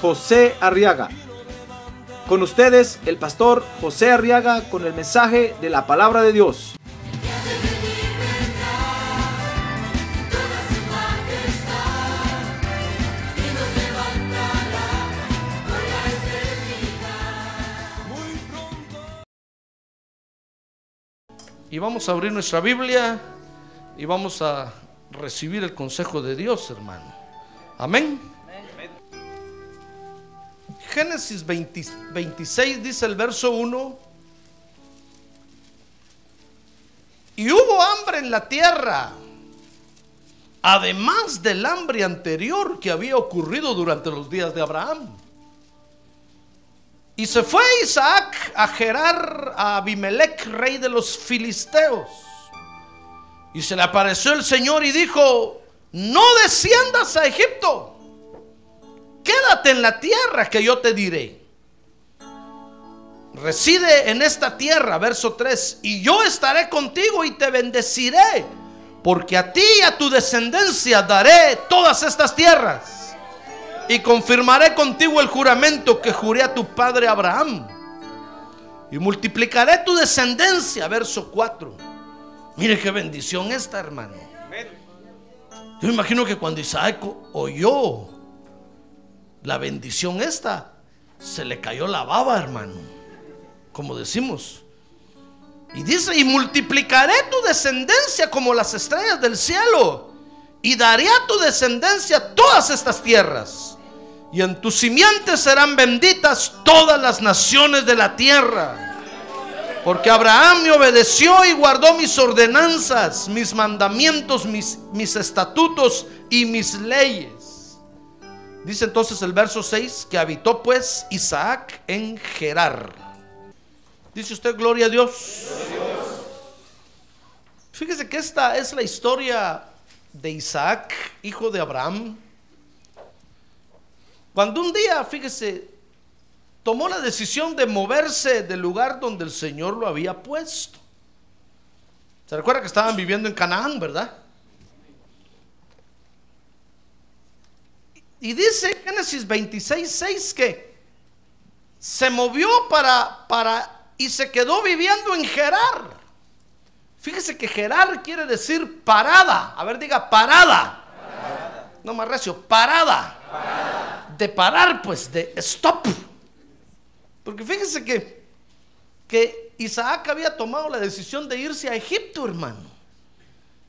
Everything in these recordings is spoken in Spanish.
José Arriaga. Con ustedes, el pastor José Arriaga con el mensaje de la palabra de Dios. Y vamos a abrir nuestra Biblia y vamos a recibir el consejo de Dios, hermano. Amén. Génesis 20 26 dice el verso 1. Y hubo hambre en la tierra, además del hambre anterior que había ocurrido durante los días de Abraham. Y se fue Isaac a Gerar a Abimelech, rey de los filisteos. Y se le apareció el Señor y dijo, no desciendas a Egipto, quédate en la tierra que yo te diré. Reside en esta tierra, verso 3, y yo estaré contigo y te bendeciré, porque a ti y a tu descendencia daré todas estas tierras. Y confirmaré contigo el juramento que juré a tu padre Abraham. Y multiplicaré tu descendencia, verso 4. Mire qué bendición esta, hermano. Yo imagino que cuando Isaac oyó la bendición esta, se le cayó la baba, hermano. Como decimos. Y dice, y multiplicaré tu descendencia como las estrellas del cielo. Y daré a tu descendencia todas estas tierras. Y en tus simientes serán benditas todas las naciones de la tierra. Porque Abraham me obedeció y guardó mis ordenanzas, mis mandamientos, mis, mis estatutos y mis leyes. Dice entonces el verso 6 que habitó pues Isaac en Gerar. Dice usted, gloria a Dios. Fíjese que esta es la historia de Isaac, hijo de Abraham. Cuando un día, fíjese, tomó la decisión de moverse del lugar donde el Señor lo había puesto. ¿Se recuerda que estaban viviendo en Canaán, verdad? Y dice Génesis 26, 6 que se movió para, para, y se quedó viviendo en Gerar. Fíjese que Gerar quiere decir parada. A ver, diga parada. No más recio, parada. De parar, pues, de stop. Porque fíjese que, que Isaac había tomado la decisión de irse a Egipto, hermano.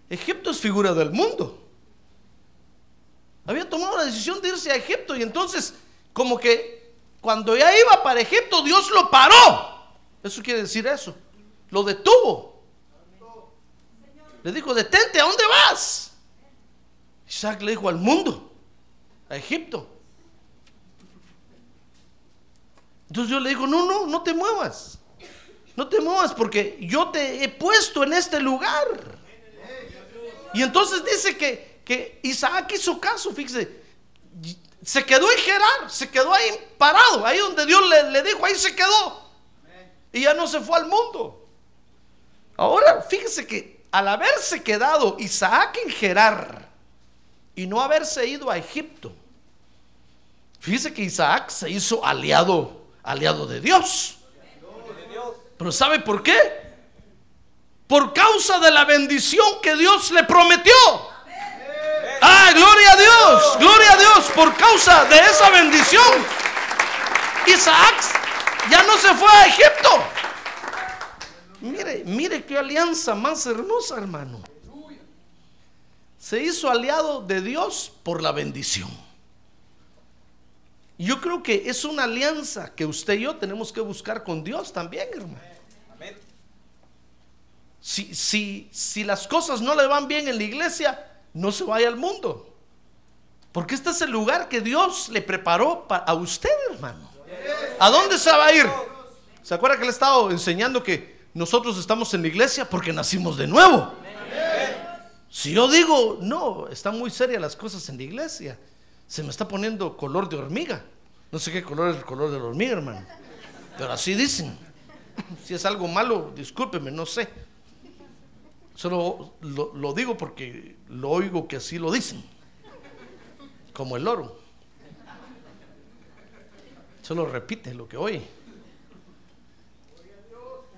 Egipto es figura del mundo. Había tomado la decisión de irse a Egipto y entonces como que cuando ya iba para Egipto Dios lo paró. Eso quiere decir eso. Lo detuvo. Le dijo, detente, ¿a dónde vas? Isaac le dijo al mundo, a Egipto. Entonces yo le digo, no, no, no te muevas. No te muevas porque yo te he puesto en este lugar. Y entonces dice que, que Isaac hizo caso, fíjese. Se quedó en Gerar, se quedó ahí parado, ahí donde Dios le, dijo, ahí se quedó. Y ya no se fue al mundo. Ahora, fíjese que al haberse quedado Isaac en Gerar y no haberse ido a Egipto, fíjese que Isaac se hizo aliado aliado de Dios. Pero ¿sabe por qué? Por causa de la bendición que Dios le prometió. Ah, gloria a Dios, gloria a Dios, por causa de esa bendición. Isaac ya no se fue a Egipto. Mire, mire qué alianza más hermosa, hermano. Se hizo aliado de Dios por la bendición. Yo creo que es una alianza que usted y yo tenemos que buscar con Dios también, hermano. Si, si, si las cosas no le van bien en la iglesia, no se vaya al mundo. Porque este es el lugar que Dios le preparó pa- a usted, hermano. ¿A dónde se va a ir? ¿Se acuerda que le he estado enseñando que nosotros estamos en la iglesia porque nacimos de nuevo? Si yo digo, no, están muy serias las cosas en la iglesia, se me está poniendo color de hormiga. No sé qué color es el color de la hormiga, hermano. Pero así dicen. Si es algo malo, discúlpeme, no sé. Solo lo, digo porque lo oigo que así lo dicen. Como el loro. Solo repite lo que oye.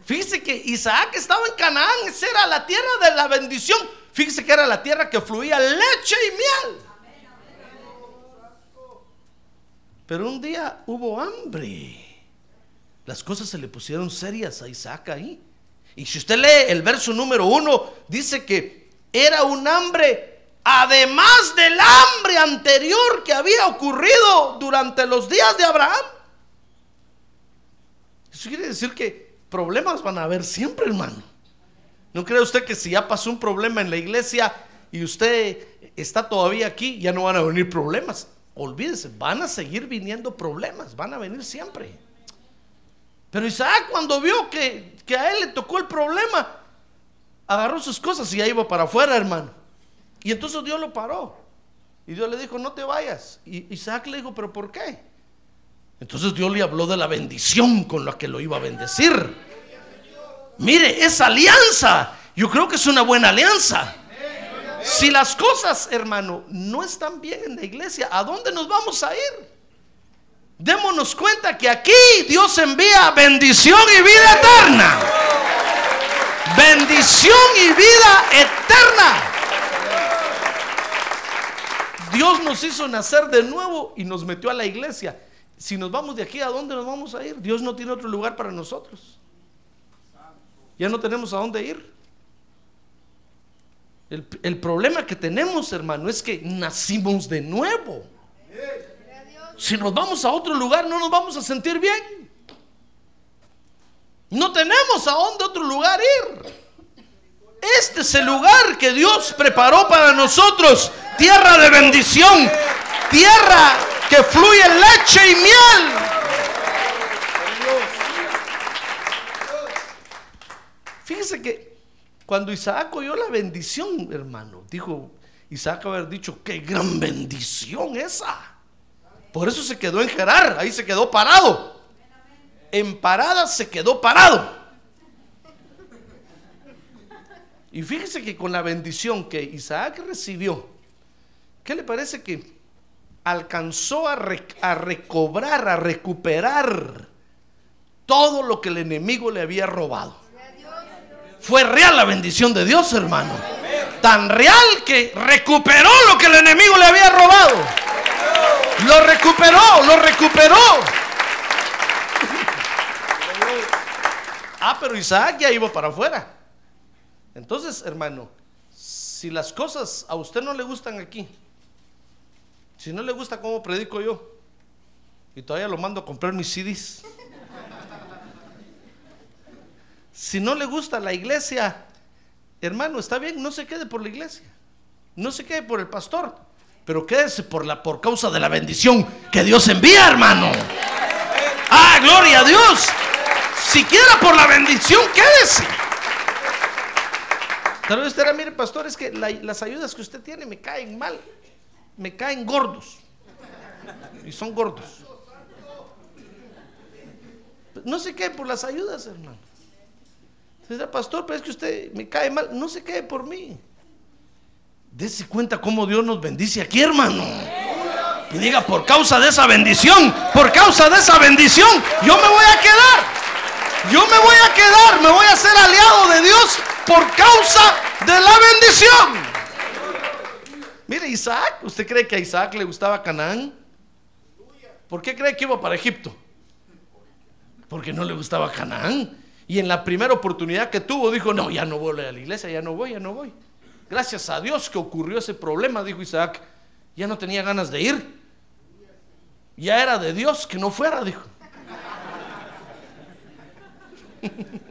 Fíjese que Isaac estaba en Canaán, esa era la tierra de la bendición. Fíjese que era la tierra que fluía leche y miel. Pero un día hubo hambre. Las cosas se le pusieron serias a Isaac ahí. Y si usted lee el verso número uno, dice que era un hambre, además del hambre anterior que había ocurrido durante los días de Abraham. Eso quiere decir que problemas van a haber siempre, hermano. ¿No cree usted que si ya pasó un problema en la iglesia y usted está todavía aquí, ya no van a venir problemas? Olvídese, van a seguir viniendo problemas, van a venir siempre. Pero Isaac cuando vio que, que a él le tocó el problema, agarró sus cosas y ya iba para afuera, hermano. Y entonces Dios lo paró. Y Dios le dijo, no te vayas. Y Isaac le dijo, pero ¿por qué? Entonces Dios le habló de la bendición con la que lo iba a bendecir. Mire, esa alianza, yo creo que es una buena alianza. Si las cosas, hermano, no están bien en la iglesia, ¿a dónde nos vamos a ir? Démonos cuenta que aquí Dios envía bendición y vida eterna. Bendición y vida eterna. Dios nos hizo nacer de nuevo y nos metió a la iglesia. Si nos vamos de aquí, ¿a dónde nos vamos a ir? Dios no tiene otro lugar para nosotros. Ya no tenemos a dónde ir. El, el problema que tenemos, hermano, es que nacimos de nuevo. Si nos vamos a otro lugar, no nos vamos a sentir bien. No tenemos a dónde otro lugar ir. Este es el lugar que Dios preparó para nosotros. Tierra de bendición. Tierra que fluye leche y miel. Fíjese que cuando Isaac oyó la bendición, hermano, dijo Isaac haber dicho, qué gran bendición esa. Por eso se quedó en Gerar, ahí se quedó parado. En parada se quedó parado. Y fíjese que con la bendición que Isaac recibió, ¿qué le parece que alcanzó a, a recobrar, a recuperar todo lo que el enemigo le había robado? Fue real la bendición de Dios, hermano. Tan real que recuperó lo que el enemigo le había robado. Lo recuperó, lo recuperó. Ah, pero Isaac ya iba para afuera. Entonces, hermano, si las cosas a usted no le gustan aquí, si no le gusta cómo predico yo, y todavía lo mando a comprar mis CDs, si no le gusta la iglesia, hermano, está bien, no se quede por la iglesia, no se quede por el pastor, pero quédese por la por causa de la bendición que Dios envía, hermano. Ah, gloria a Dios. Siquiera por la bendición, quédese. Tal vez usted era, mire, pastor, es que la- las ayudas que usted tiene me caen mal, me caen gordos. Y son gordos. No se quede por las ayudas, hermano. Dirá, pastor, pero es que usted me cae mal. No se quede por mí. Dese cuenta cómo Dios nos bendice aquí, hermano. Y diga, por causa de esa bendición, por causa de esa bendición, yo me voy a quedar. Yo me voy a quedar, me voy a ser aliado de Dios por causa de la bendición. Mire, Isaac, ¿usted cree que a Isaac le gustaba Canaán? ¿Por qué cree que iba para Egipto? Porque no le gustaba Canaán. Y en la primera oportunidad que tuvo, dijo, no, ya no voy a la iglesia, ya no voy, ya no voy. Gracias a Dios que ocurrió ese problema, dijo Isaac, ya no tenía ganas de ir. Ya era de Dios que no fuera, dijo.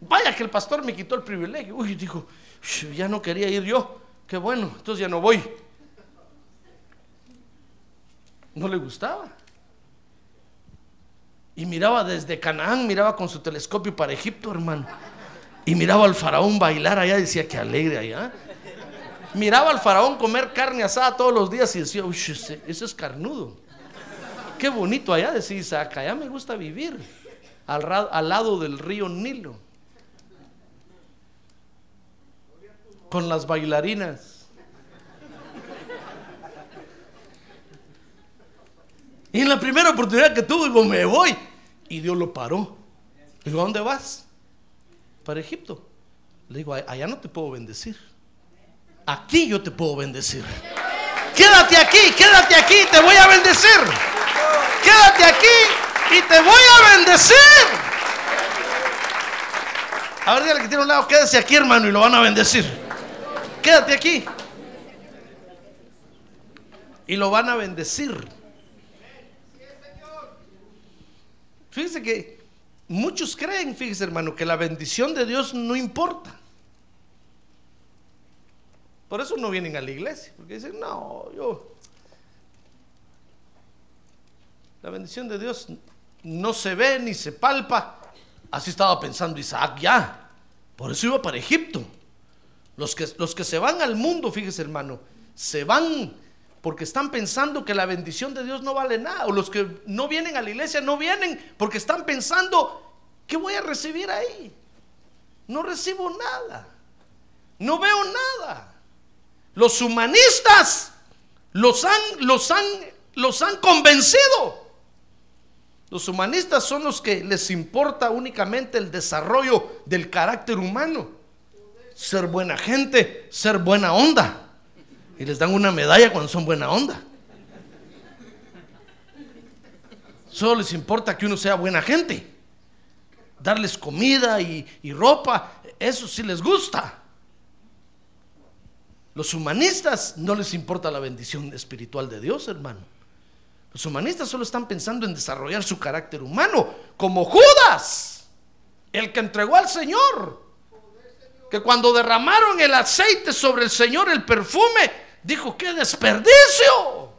Vaya que el pastor me quitó el privilegio. Uy, dijo, "Ush, ya no quería ir yo. Qué bueno, entonces ya no voy. No le gustaba. Y miraba desde Canaán, miraba con su telescopio para Egipto, hermano. Y miraba al faraón bailar allá, decía que alegre allá. Miraba al faraón comer carne asada todos los días y decía, uy, ese, es carnudo. Qué bonito allá, decía Isaac, allá me gusta vivir, al, lado del río Nilo. Con las bailarinas. Y en la primera oportunidad que tuve, digo, me voy. Y Dios lo paró. Digo, ¿a dónde vas? Para Egipto. Le digo, "A- allá no te puedo bendecir. Aquí yo te puedo bendecir. Quédate aquí, quédate aquí, te voy a bendecir. Quédate aquí y te voy a bendecir. A ver, dígale que tiene un lado, quédese aquí, hermano, y lo van a bendecir. Quédate aquí. Y lo van a bendecir. Fíjese que muchos creen, fíjese hermano, que la bendición de Dios no importa. Por eso no vienen a la iglesia, porque dicen, no, yo... La bendición de Dios no se ve ni se palpa. Así estaba pensando Isaac ya. Por eso iba para Egipto. Los que, los que se van al mundo, fíjese hermano, se van porque están pensando que la bendición de Dios no vale nada. O los que no vienen a la iglesia no vienen porque están pensando, ¿qué voy a recibir ahí? No recibo nada. No veo nada. Los humanistas los han, los han, los han convencido. Los humanistas son los que les importa únicamente el desarrollo del carácter humano. Ser buena gente, ser buena onda. Y les dan una medalla cuando son buena onda. Solo les importa que uno sea buena gente. Darles comida y, y ropa, eso sí les gusta. Los humanistas no les importa la bendición espiritual de Dios, hermano. Los humanistas solo están pensando en desarrollar su carácter humano, como Judas, el que entregó al Señor. Que cuando derramaron el aceite sobre el Señor, el perfume, dijo, qué desperdicio.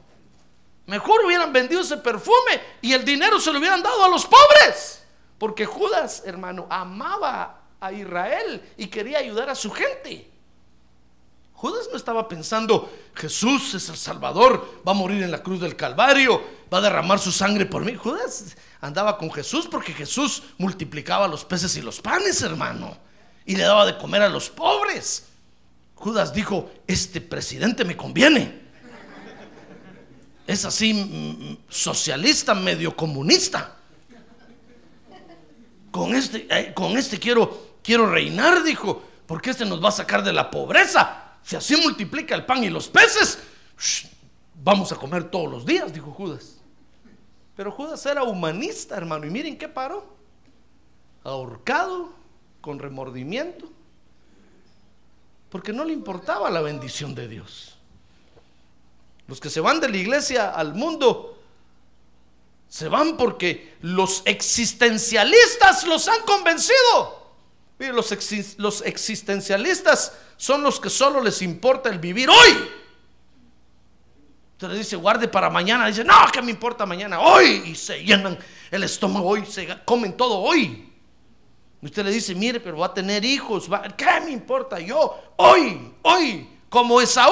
Mejor hubieran vendido ese perfume y el dinero se lo hubieran dado a los pobres. Porque Judas, hermano, amaba a Israel y quería ayudar a su gente. Judas no estaba pensando, Jesús es el Salvador, va a morir en la cruz del Calvario, va a derramar su sangre por mí. Judas andaba con Jesús porque Jesús multiplicaba los peces y los panes, hermano, y le daba de comer a los pobres. Judas dijo, este presidente me conviene. Es así, mm, socialista, medio comunista. Con este, eh, este quiero, reinar, dijo, porque este nos va a sacar de la pobreza. Si así multiplica el pan y los peces, vamos a comer todos los días, dijo Judas. Pero Judas era humanista, hermano, y miren qué paró. Ahorcado, con remordimiento, porque no le importaba la bendición de Dios. Los que se van de la iglesia al mundo se van porque los existencialistas los han convencido. Mire, los, exis- los existencialistas son los que solo les importa el vivir hoy. Usted le dice, guarde para mañana. Dice, no, ¿qué me importa mañana? Hoy. Y se llenan el estómago hoy, se comen todo hoy. Usted le dice, mire, pero va a tener hijos. va- ¿Qué me importa yo? Hoy, hoy, como Esaú.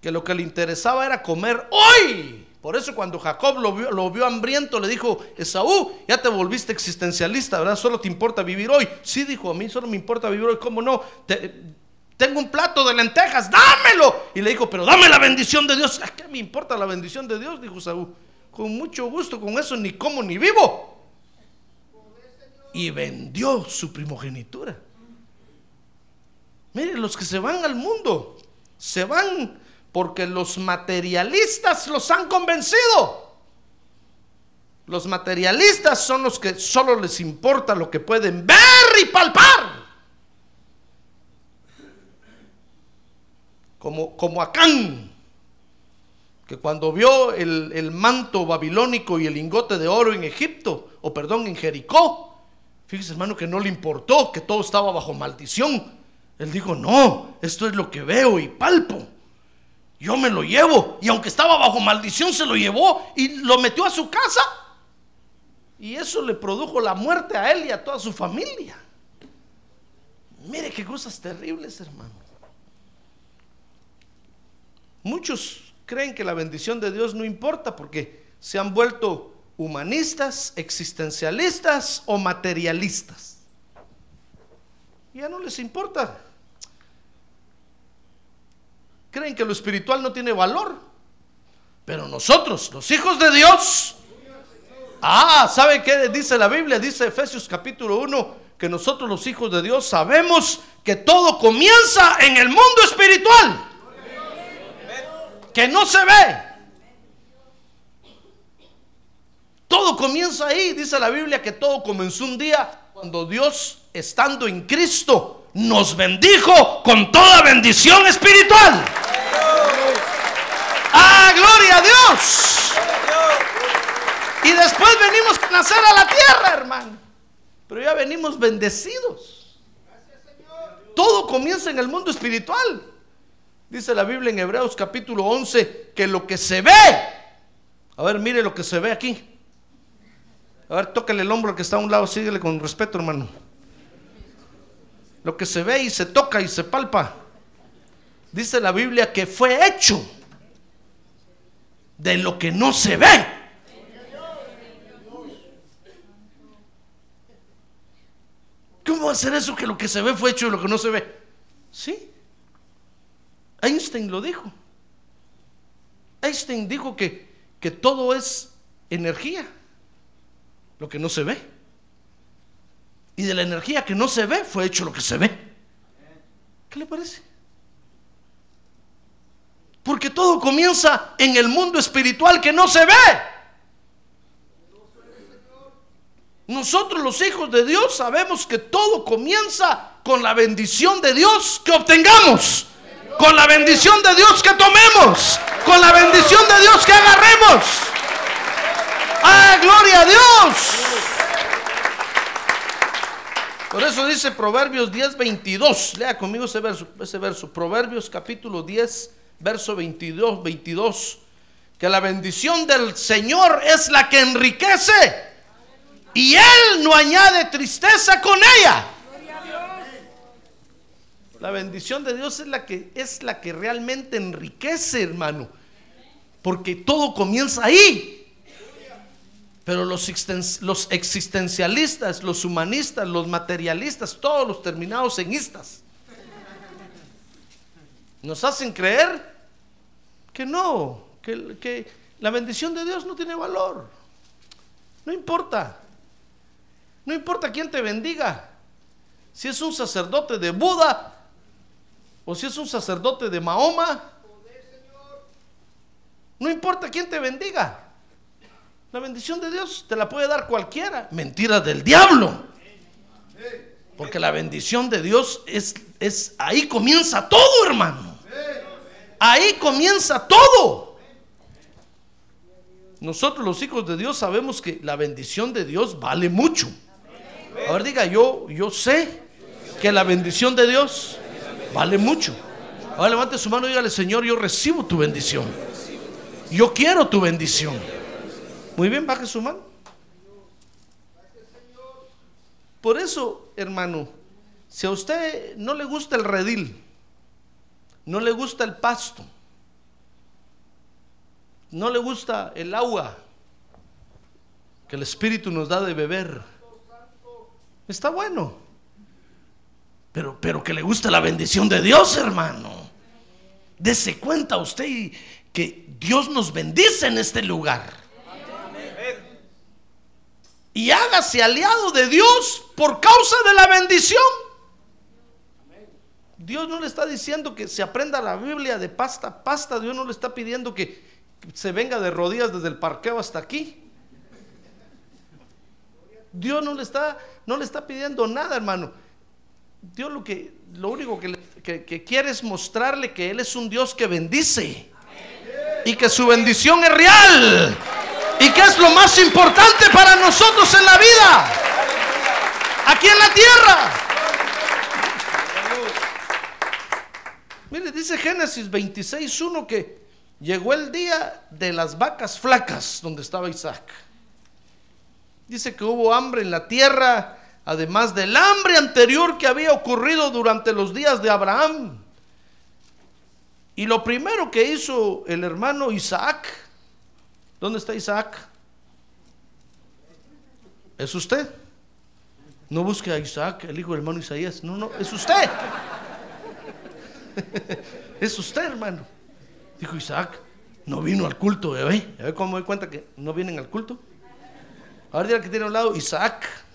Que lo que le interesaba era comer hoy. Por eso cuando Jacob lo vio, lo vio hambriento, le dijo, Esaú, ya te volviste existencialista, ¿verdad? Solo te importa vivir hoy. Sí, dijo, a mí solo me importa vivir hoy. ¿Cómo no? Te- tengo un plato de lentejas, dámelo. Y le dijo, pero dame la bendición de Dios. ¿A qué me importa la bendición de Dios? Dijo Esaú. Con mucho gusto, con eso ni como ni vivo. Y vendió su primogenitura. Miren, los que se van al mundo, se van porque los materialistas los han convencido. Los materialistas son los que solo les importa lo que pueden ver y palpar. Como, como Acán, que cuando vio el, el manto babilónico y el lingote de oro en Egipto, o perdón, en Jericó, fíjese hermano que no le importó, que todo estaba bajo maldición. Él dijo, no, esto es lo que veo y palpo. Yo me lo llevo. Y aunque estaba bajo maldición, se lo llevó y lo metió a su casa. Y eso le produjo la muerte a él y a toda su familia. Mire qué cosas terribles, hermano. Muchos creen que la bendición de Dios no importa porque se han vuelto humanistas, existencialistas o materialistas. Ya no les importa. Creen que lo espiritual no tiene valor. Pero nosotros, los hijos de Dios, ah, ¿sabe qué dice la Biblia? Dice Efesios capítulo 1 que nosotros los hijos de Dios sabemos que todo comienza en el mundo espiritual. Que no se ve. Todo comienza ahí. Dice la Biblia que todo comenzó un día cuando Dios, estando en Cristo, nos bendijo con toda bendición espiritual. ¡Ah, gloria a Dios! Y después venimos a nacer a la tierra, hermano. Pero ya venimos bendecidos. Todo comienza en el mundo espiritual. Dice la Biblia en Hebreos capítulo 11 que lo que se ve, a ver, mire lo que se ve aquí. A ver, tócale el hombro que está a un lado, síguele con respeto, hermano. Lo que se ve y se toca y se palpa. Dice la Biblia que fue hecho de lo que no se ve. ¿Cómo va a ser eso que lo que se ve fue hecho de lo que no se ve? Sí. Einstein lo dijo. Einstein dijo que, que todo es energía, lo que no se ve. Y de la energía que no se ve fue hecho lo que se ve. ¿Qué le parece? Porque todo comienza en el mundo espiritual que no se ve. Nosotros los hijos de Dios sabemos que todo comienza con la bendición de Dios que obtengamos, con la bendición de Dios que tomemos, con la bendición de Dios que agarremos. ¡Ah, gloria a Dios! Por eso dice Proverbios 10, 22. Lea conmigo ese verso, ese verso. Proverbios capítulo 10, verso 22, 22. Que la bendición del Señor es la que enriquece y Él no añade tristeza con ella. La bendición de Dios es la que es la que realmente enriquece, hermano, porque todo comienza ahí. Pero los, existencialistas, los humanistas, los materialistas, todos los terminados en istas, nos hacen creer que no, que la bendición de Dios no tiene valor. No importa. No importa quién te bendiga. Si es un sacerdote de Buda o si es un sacerdote de Mahoma. No importa quién te bendiga. La bendición de Dios te la puede dar cualquiera. Mentira del diablo. Porque la bendición de Dios es, es ahí comienza todo, hermano. Ahí comienza todo. Nosotros los hijos de Dios sabemos que la bendición de Dios vale mucho. Ahora diga, yo, yo sé que la bendición de Dios vale mucho. Ahora levante su mano y dígale, Señor, yo recibo tu bendición. Yo quiero tu bendición. Muy bien, baje su mano. Por eso, hermano, si a usted no le gusta el redil, no le gusta el pasto, no le gusta el agua que el Espíritu nos da de beber, Está bueno. Pero, pero que le guste la bendición de Dios, hermano. Dese cuenta usted que Dios nos bendice en este lugar. Y hágase aliado de Dios por causa de la bendición. Dios no le está diciendo que se aprenda la Biblia de pasta a pasta. Dios no le está pidiendo que se venga de rodillas desde el parqueo hasta aquí. Dios no le está, no le está pidiendo nada, hermano. Dios lo que, lo único que, que, quiere es mostrarle que Él es un Dios que bendice y que su bendición es real y que es lo más importante para nosotros en la vida, aquí en la tierra. Mire, dice Génesis 26.1 que llegó el día de las vacas flacas donde estaba Isaac. Dice que hubo hambre en la tierra, además del hambre anterior que había ocurrido durante los días de Abraham. Y lo primero que hizo el hermano Isaac, ¿dónde está Isaac? Es usted. No busque a Isaac, el hijo del hermano Isaías. No, no, es usted. es usted, hermano. Dijo Isaac, no vino al culto, ¿eh? ¿Ya ve cómo me doy cuenta que no vienen al culto? Ahora dirá que tiene a un lado Isaac.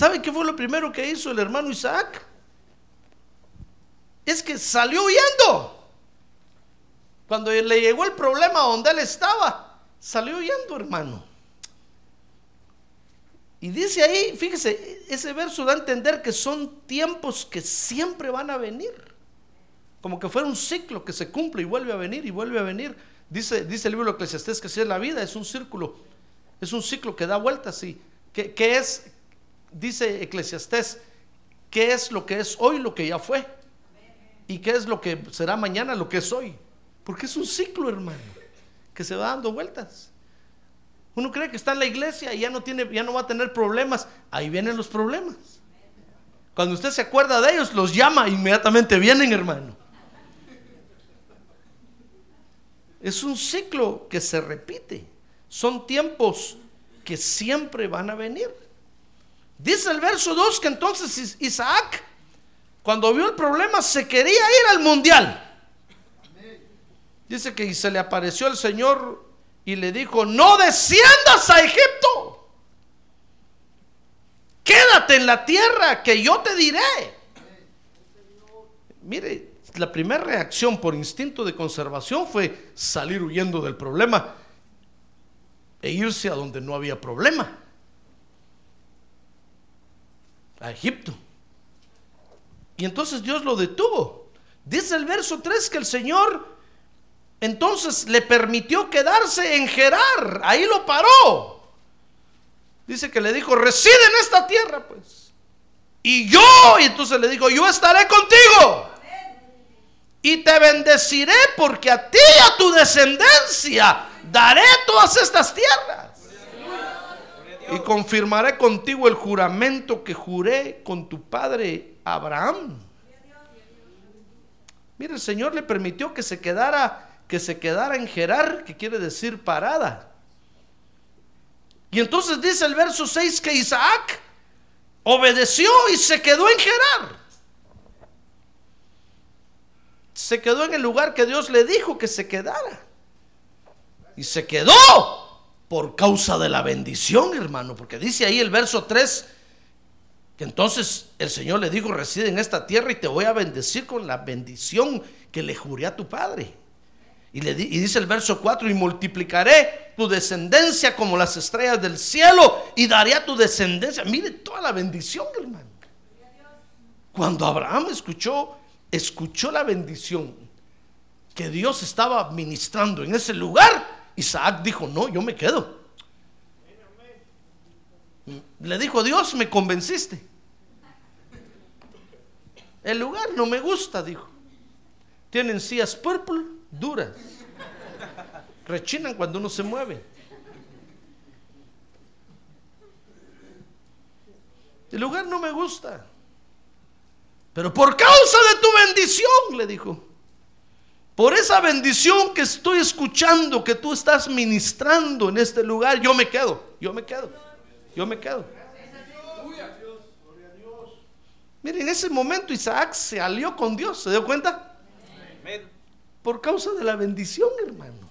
¿Sabe qué fue lo primero que hizo el hermano Isaac? Es que salió huyendo. Cuando le llegó el problema donde él estaba, salió huyendo, hermano. Y dice ahí, fíjese, ese verso da a entender que son tiempos que siempre van a venir. Como que fuera un ciclo que se cumple y vuelve a venir y vuelve a venir. Dice, dice el libro de Eclesiastés que si es la vida, es un círculo, es un ciclo que da vueltas. ¿Qué, ¿Qué es? Dice Eclesiastés, ¿qué es lo que es hoy, lo que ya fue? ¿Y qué es lo que será mañana, lo que es hoy? Porque es un ciclo, hermano, que se va dando vueltas. Uno cree que está en la iglesia y ya no, tiene, ya no va a tener problemas. Ahí vienen los problemas. Cuando usted se acuerda de ellos, los llama, inmediatamente vienen, hermano. Es un ciclo que se repite. Son tiempos que siempre van a venir. Dice el verso 2 que entonces Isaac, cuando vio el problema, se quería ir al mundial. Dice que se le apareció el Señor y le dijo, no desciendas a Egipto. Quédate en la tierra que yo te diré. Mire, la primera reacción por instinto de conservación fue salir huyendo del problema e irse a donde no había problema. A Egipto. Y entonces Dios lo detuvo. Dice el verso 3 que el Señor entonces le permitió quedarse en Gerar, ahí lo paró. Dice que le dijo, reside en esta tierra, pues. Y yo, y entonces le dijo, yo estaré contigo. Y te bendeciré porque a ti y a tu descendencia daré todas estas tierras. Y confirmaré contigo el juramento que juré con tu padre Abraham. Mire, el Señor le permitió que se quedara que se quedara en Gerar, que quiere decir parada. Y entonces dice el verso 6 que Isaac obedeció y se quedó en Gerar. Se quedó en el lugar que Dios le dijo que se quedara. Y se quedó por causa de la bendición, hermano, porque dice ahí el verso 3 que entonces el Señor le dijo, reside en esta tierra y te voy a bendecir con la bendición que le juré a tu padre. Y, le dice el verso 4, y multiplicaré tu descendencia como las estrellas del cielo y daré a tu descendencia. Mire toda la bendición, hermano. Cuando Abraham escuchó, escuchó la bendición que Dios estaba ministrando en ese lugar, Isaac dijo, no, yo me quedo. Le dijo, Dios, me convenciste. El lugar no me gusta, dijo. Tienen sillas purple duras. Rechinan cuando uno se mueve. El lugar no me gusta. Pero por causa de tu bendición, le dijo. Por esa bendición que estoy escuchando, que tú estás ministrando en este lugar, yo me quedo, yo me quedo, yo me quedo. Miren, en ese momento Isaac se alió con Dios, ¿se dio cuenta? Por causa de la bendición, hermano.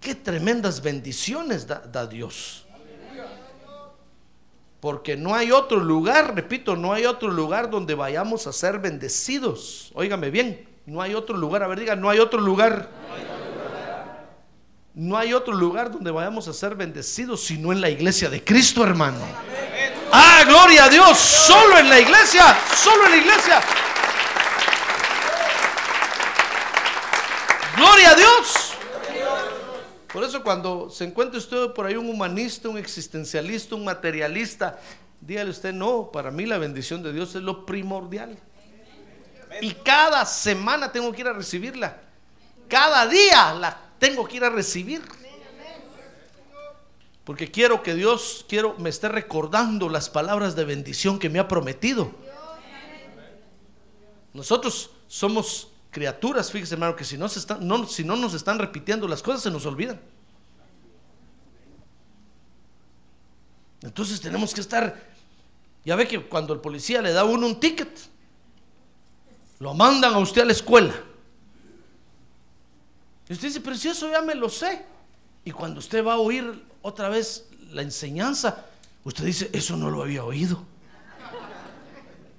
Qué tremendas bendiciones da, Dios. Porque no hay otro lugar, repito, no hay otro lugar donde vayamos a ser bendecidos. Óigame bien, no hay otro lugar, a ver, diga, no hay otro lugar. No hay otro lugar donde vayamos a ser bendecidos sino en la iglesia de Cristo, hermano. Ah, gloria a Dios, solo en la iglesia, solo en la iglesia. Gloria a Dios. Por eso cuando se encuentre usted por ahí un humanista, un existencialista, un materialista, dígale usted, no, para mí la bendición de Dios es lo primordial. Y cada semana tengo que ir a recibirla. Cada día la tengo que ir a recibir. Porque quiero que Dios quiero me esté recordando las palabras de bendición que me ha prometido. Nosotros somos criaturas, fíjese hermano, que si no, se están, no, si no nos están repitiendo las cosas se nos olvidan. Entonces tenemos que estar, ya ve que cuando el policía le da uno un ticket, lo mandan a usted a la escuela. Y usted dice, pero si eso ya me lo sé. Y cuando usted va a oír otra vez la enseñanza, usted dice, eso no lo había oído.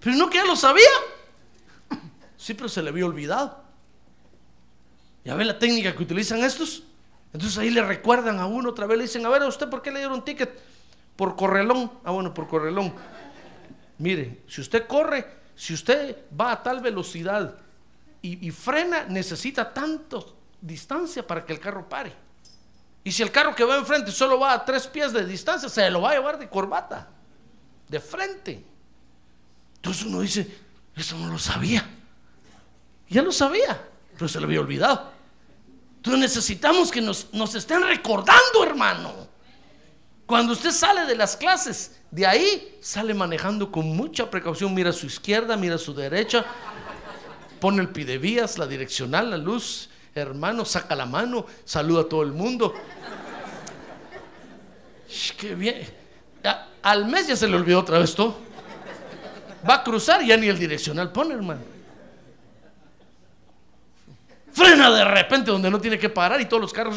Pero no que ya lo sabía. Sí, pero se le había olvidado. ¿Ya ve la técnica que utilizan estos? Entonces ahí le recuerdan a uno otra vez, le dicen, a ver, ¿a usted por qué le dieron ticket? Por correlón. Ah, bueno, por correlón. Mire, si usted corre, si usted va a tal velocidad y, frena, necesita tanto distancia para que el carro pare. Y si el carro que va enfrente solo va a tres pies de distancia, se lo va a llevar de corbata, de frente. Entonces uno dice, eso no lo sabía. Ya lo sabía, pero se lo había olvidado. Entonces necesitamos que nos estén recordando, hermano. Cuando usted sale de las clases, de ahí sale manejando con mucha precaución. Mira a su izquierda, mira a su derecha. Pone el pidevías, la direccional, la luz. Hermano, saca la mano, saluda a todo el mundo. Qué bien. Al mes ya se le olvidó otra vez todo. Va a cruzar ya ni el direccional pone, hermano. Frena de repente donde no tiene que parar y todos los carros.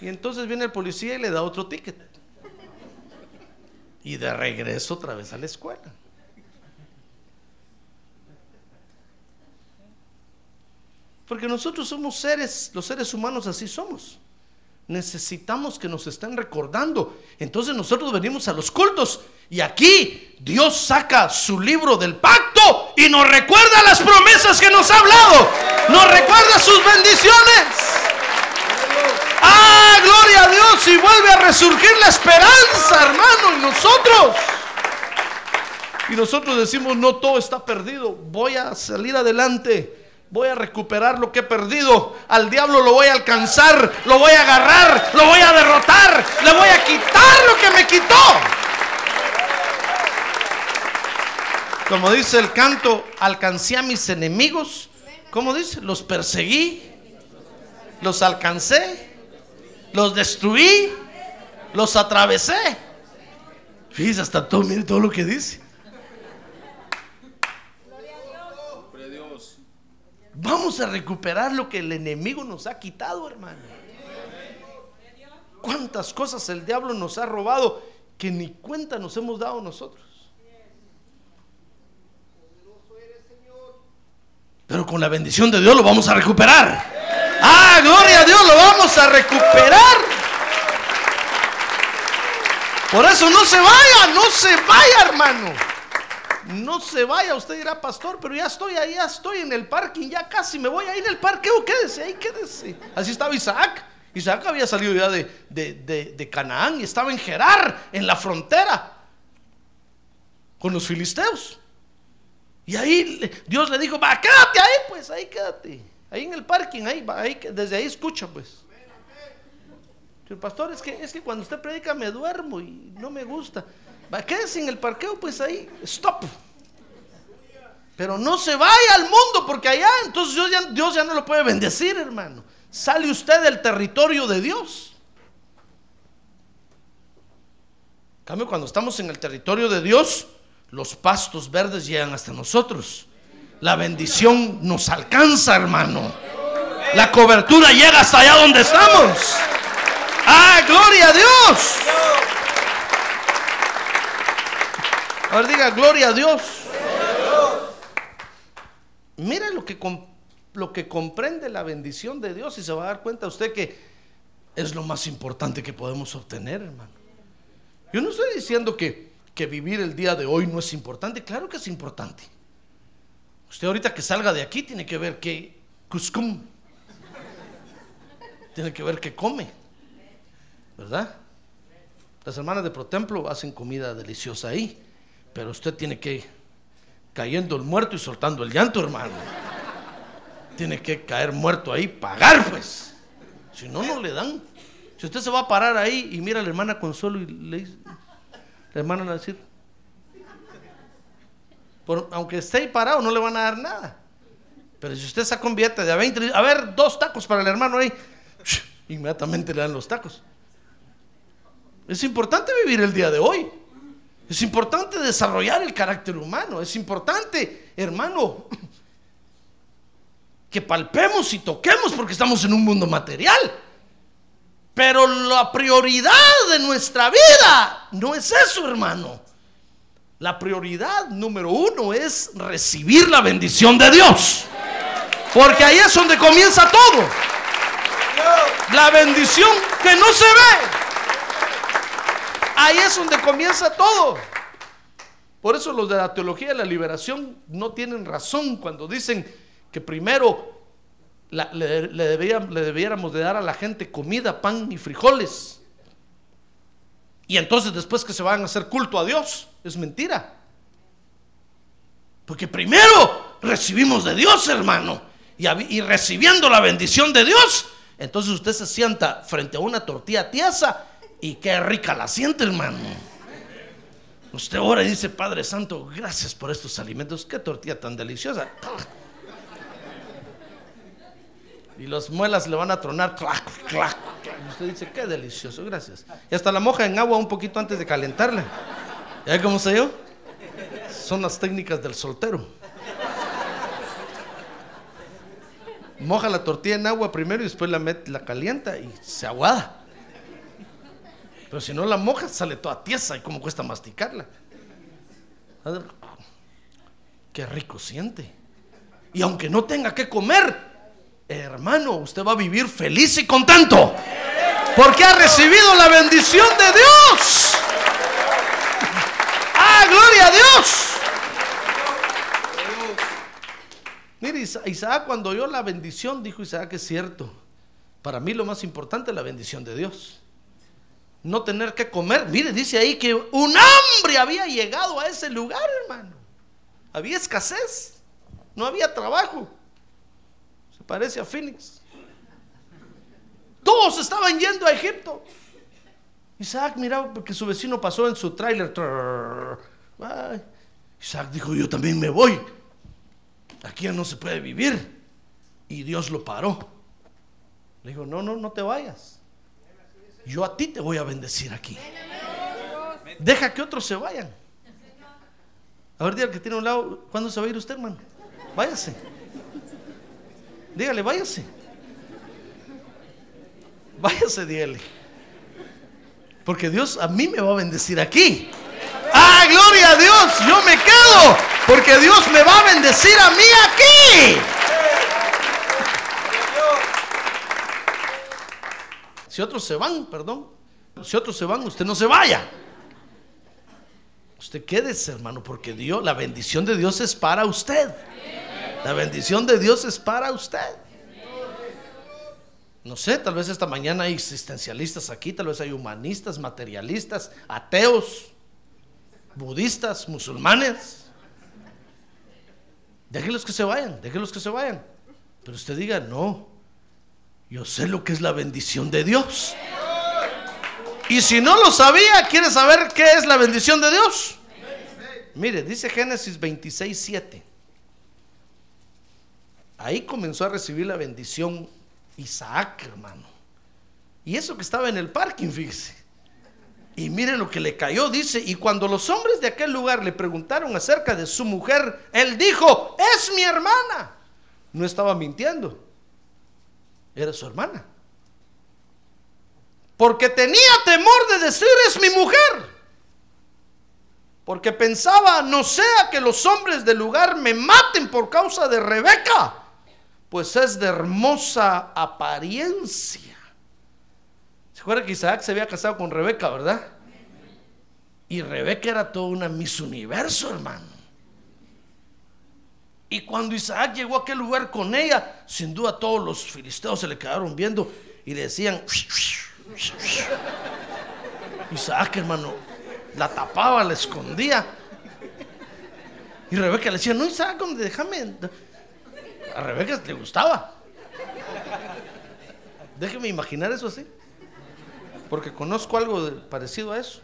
Y entonces viene el policía y le da otro ticket. Y de regreso otra vez a la escuela. Porque nosotros somos seres, los seres humanos así somos. Necesitamos que nos estén recordando. Entonces nosotros venimos a los cultos y aquí Dios saca su libro del pacto y nos recuerda las promesas que nos ha hablado. Nos recuerda sus bendiciones. Gloria a Dios y vuelve a resurgir la esperanza, hermano, en nosotros. Y nosotros decimos, no todo está perdido, voy a salir adelante. Voy a recuperar lo que he perdido. Al diablo lo voy a alcanzar. Lo voy a agarrar. Lo voy a derrotar. Le voy a quitar lo que me quitó. Como dice el canto, alcancé a mis enemigos. ¿Cómo dice? Los perseguí. Los alcancé. Los destruí. Los atravesé. Fíjese hasta todo, mire todo lo que dice. Vamos a recuperar lo que el enemigo nos ha quitado, hermano. ¿Cuántas cosas el diablo nos ha robado que ni cuenta nos hemos dado nosotros? Pero con la bendición de Dios lo vamos a recuperar. Ah, gloria a Dios, lo vamos a recuperar. Por eso no se vaya, no se vaya, hermano. No se vaya, usted dirá, pastor, pero ya estoy ahí, ya estoy en el parking, ya casi me voy a ir al parqueo, quédese ahí, quédese. Así estaba Isaac. Isaac había salido ya de, de, de- Canaán y estaba en Gerar, en la frontera, con los filisteos. Y ahí Dios le dijo, va, quédate ahí, pues, ahí quédate. Ahí en el parking, ahí, ahí, desde ahí escucha, pues. El pastor, es que, es que cuando usted predica me duermo y no me gusta. Va, quédese en el parqueo, pues ahí, stop. Pero no se vaya al mundo, porque allá entonces Dios ya, Dios ya no lo puede bendecir, hermano. Sale usted del territorio de Dios. En cambio, cuando estamos en el territorio de Dios, los pastos verdes llegan hasta nosotros. La bendición nos alcanza, hermano. La cobertura llega hasta allá donde estamos. ¡Ah, gloria a Dios! A ver, diga, gloria a Dios. Mire lo que, lo que comprende la bendición de Dios y se va a dar cuenta usted que es lo más importante que podemos obtener, hermano. Yo no estoy diciendo que, que vivir el día de hoy no es importante, claro que es importante. Usted ahorita que salga de aquí tiene que ver que Cuscum, tiene que ver qué come, ¿verdad? Las hermanas de Protemplo hacen comida deliciosa ahí, pero usted tiene que cayendo el muerto y soltando el llanto, hermano. Tiene que caer muerto ahí, pagar pues. Si no, no le dan. Si usted se va a parar ahí y mira a la hermana Consuelo y le dice, la hermana le va a decir, aunque esté ahí parado, no le van a dar nada. Pero si usted saca un billete de a 20, le dice, a ver, dos tacos para el hermano ahí, inmediatamente le dan los tacos. Es importante vivir el día de hoy. Es importante desarrollar el carácter humano. Es importante, hermano, que palpemos y toquemos porque estamos en un mundo material. Pero la prioridad de nuestra vida no es eso, hermano. La prioridad número uno es recibir la bendición de Dios. Porque ahí es donde comienza todo. La bendición que no se ve. Ahí es donde comienza todo. Por eso los de la teología de la liberación no tienen razón cuando dicen que primero le, le debiéramos de dar a la gente comida, pan y frijoles. Y entonces después que se van a hacer culto a Dios, es mentira. Porque primero recibimos de Dios, hermano. Y, recibiendo la bendición de Dios, entonces usted se sienta frente a una tortilla tiesa y qué rica la siente, hermano. Usted ora y dice, Padre Santo, gracias por estos alimentos. Qué tortilla tan deliciosa. Y las muelas le van a tronar. clac, clac. Y usted dice, qué delicioso, gracias. Y hasta la moja en agua un poquito antes de calentarla. ¿Ya cómo se yo? Son las técnicas del soltero. Moja la tortilla en agua primero y después la, met- la calienta y se aguada. Pero si no la moja, sale toda tiesa y como cuesta masticarla. Qué rico siente. Y aunque no tenga que comer, hermano, usted va a vivir feliz y contento. Porque ha recibido la bendición de Dios. ¡Ah, gloria a Dios! Mire, Isa- Isaac cuando oyó la bendición, dijo Isaac es cierto. Para mí lo más importante es la bendición de Dios. No tener que comer. Mire, dice ahí que un hambre había llegado a ese lugar, hermano. Había escasez. No había trabajo. Parece a Phoenix. Todos estaban yendo a Egipto. Isaac miraba porque su vecino pasó en su tráiler. Isaac dijo, yo también me voy. Aquí ya no se puede vivir. Y Dios lo paró. Le dijo, no, no, no te vayas. Yo a ti te voy a bendecir aquí. Deja que otros se vayan. A ver, dígale que tiene un lado, ¿cuándo se va a ir usted, hermano? Váyase. Dígale, váyase. Váyase, dígale. Porque Dios a mí me va a bendecir aquí. ¡Ah, gloria a Dios! Yo me quedo. Porque Dios me va a bendecir a mí aquí. Si otros se van, perdón. Si otros se van, usted no se vaya. Usted quédese, hermano, porque Dios, la bendición de Dios es para usted. La bendición de Dios es para usted. No sé, tal vez esta mañana hay existencialistas aquí, tal vez hay humanistas, materialistas, ateos, budistas, musulmanes. Déjenlos que se vayan, déjenlos que se vayan. Pero usted diga, no, yo sé lo que es la bendición de Dios. Y si no lo sabía, ¿quiere saber qué es la bendición de Dios? Mire, dice Génesis 26, 7. Ahí comenzó a recibir la bendición Isaac, hermano. Y eso que estaba en el parking, fíjese. Y mire lo que le cayó, dice, y cuando los hombres de aquel lugar le preguntaron acerca de su mujer, él dijo, es mi hermana. No estaba mintiendo, era su hermana. Porque tenía temor de decir, es mi mujer. Porque pensaba, no sea que los hombres del lugar me maten por causa de Rebeca, pues es de hermosa apariencia. ¿Se acuerda que Isaac se había casado con Rebeca, verdad? Y Rebeca era toda una Miss Universo, hermano. Y cuando Isaac llegó a aquel lugar con ella, sin duda todos los filisteos se le quedaron viendo y le decían, Isaac, hermano, la tapaba, la escondía. Y Rebeca le decía, no, Isaac, déjame. A Rebeca le gustaba. Déjeme imaginar eso así. Porque conozco algo parecido a eso.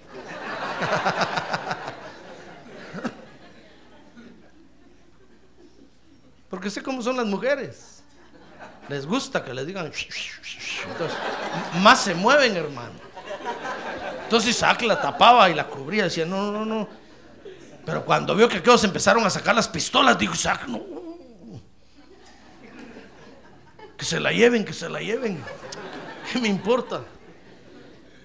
Porque sé cómo son las mujeres. Les gusta que les digan. Entonces, más se mueven, hermano. Entonces Isaac la tapaba y la cubría. Decía, no, no, no. Pero cuando vio que aquellos empezaron a sacar las pistolas, dijo Isaac, no. Que se la lleven, que se la lleven. ¿Qué me importa?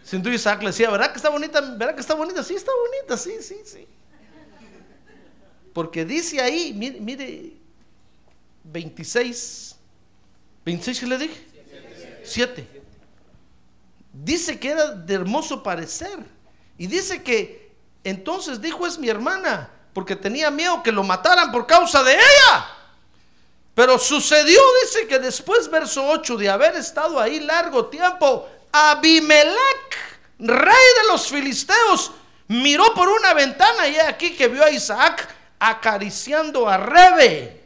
Sin duda Isaac le decía, ¿verdad que está bonita? ¿Verdad que está bonita? Sí, está bonita, sí, sí, sí. Porque dice ahí, mire, mire 26. ¿26 que le dije? 7. Dice que era de hermoso parecer. Y dice que entonces dijo es mi hermana, porque tenía miedo que lo mataran por causa de ella. Pero sucedió, dice que después, verso 8, de haber estado ahí largo tiempo, Abimelech, rey de los filisteos, miró por una ventana y aquí que vio a Isaac acariciando a Rebe,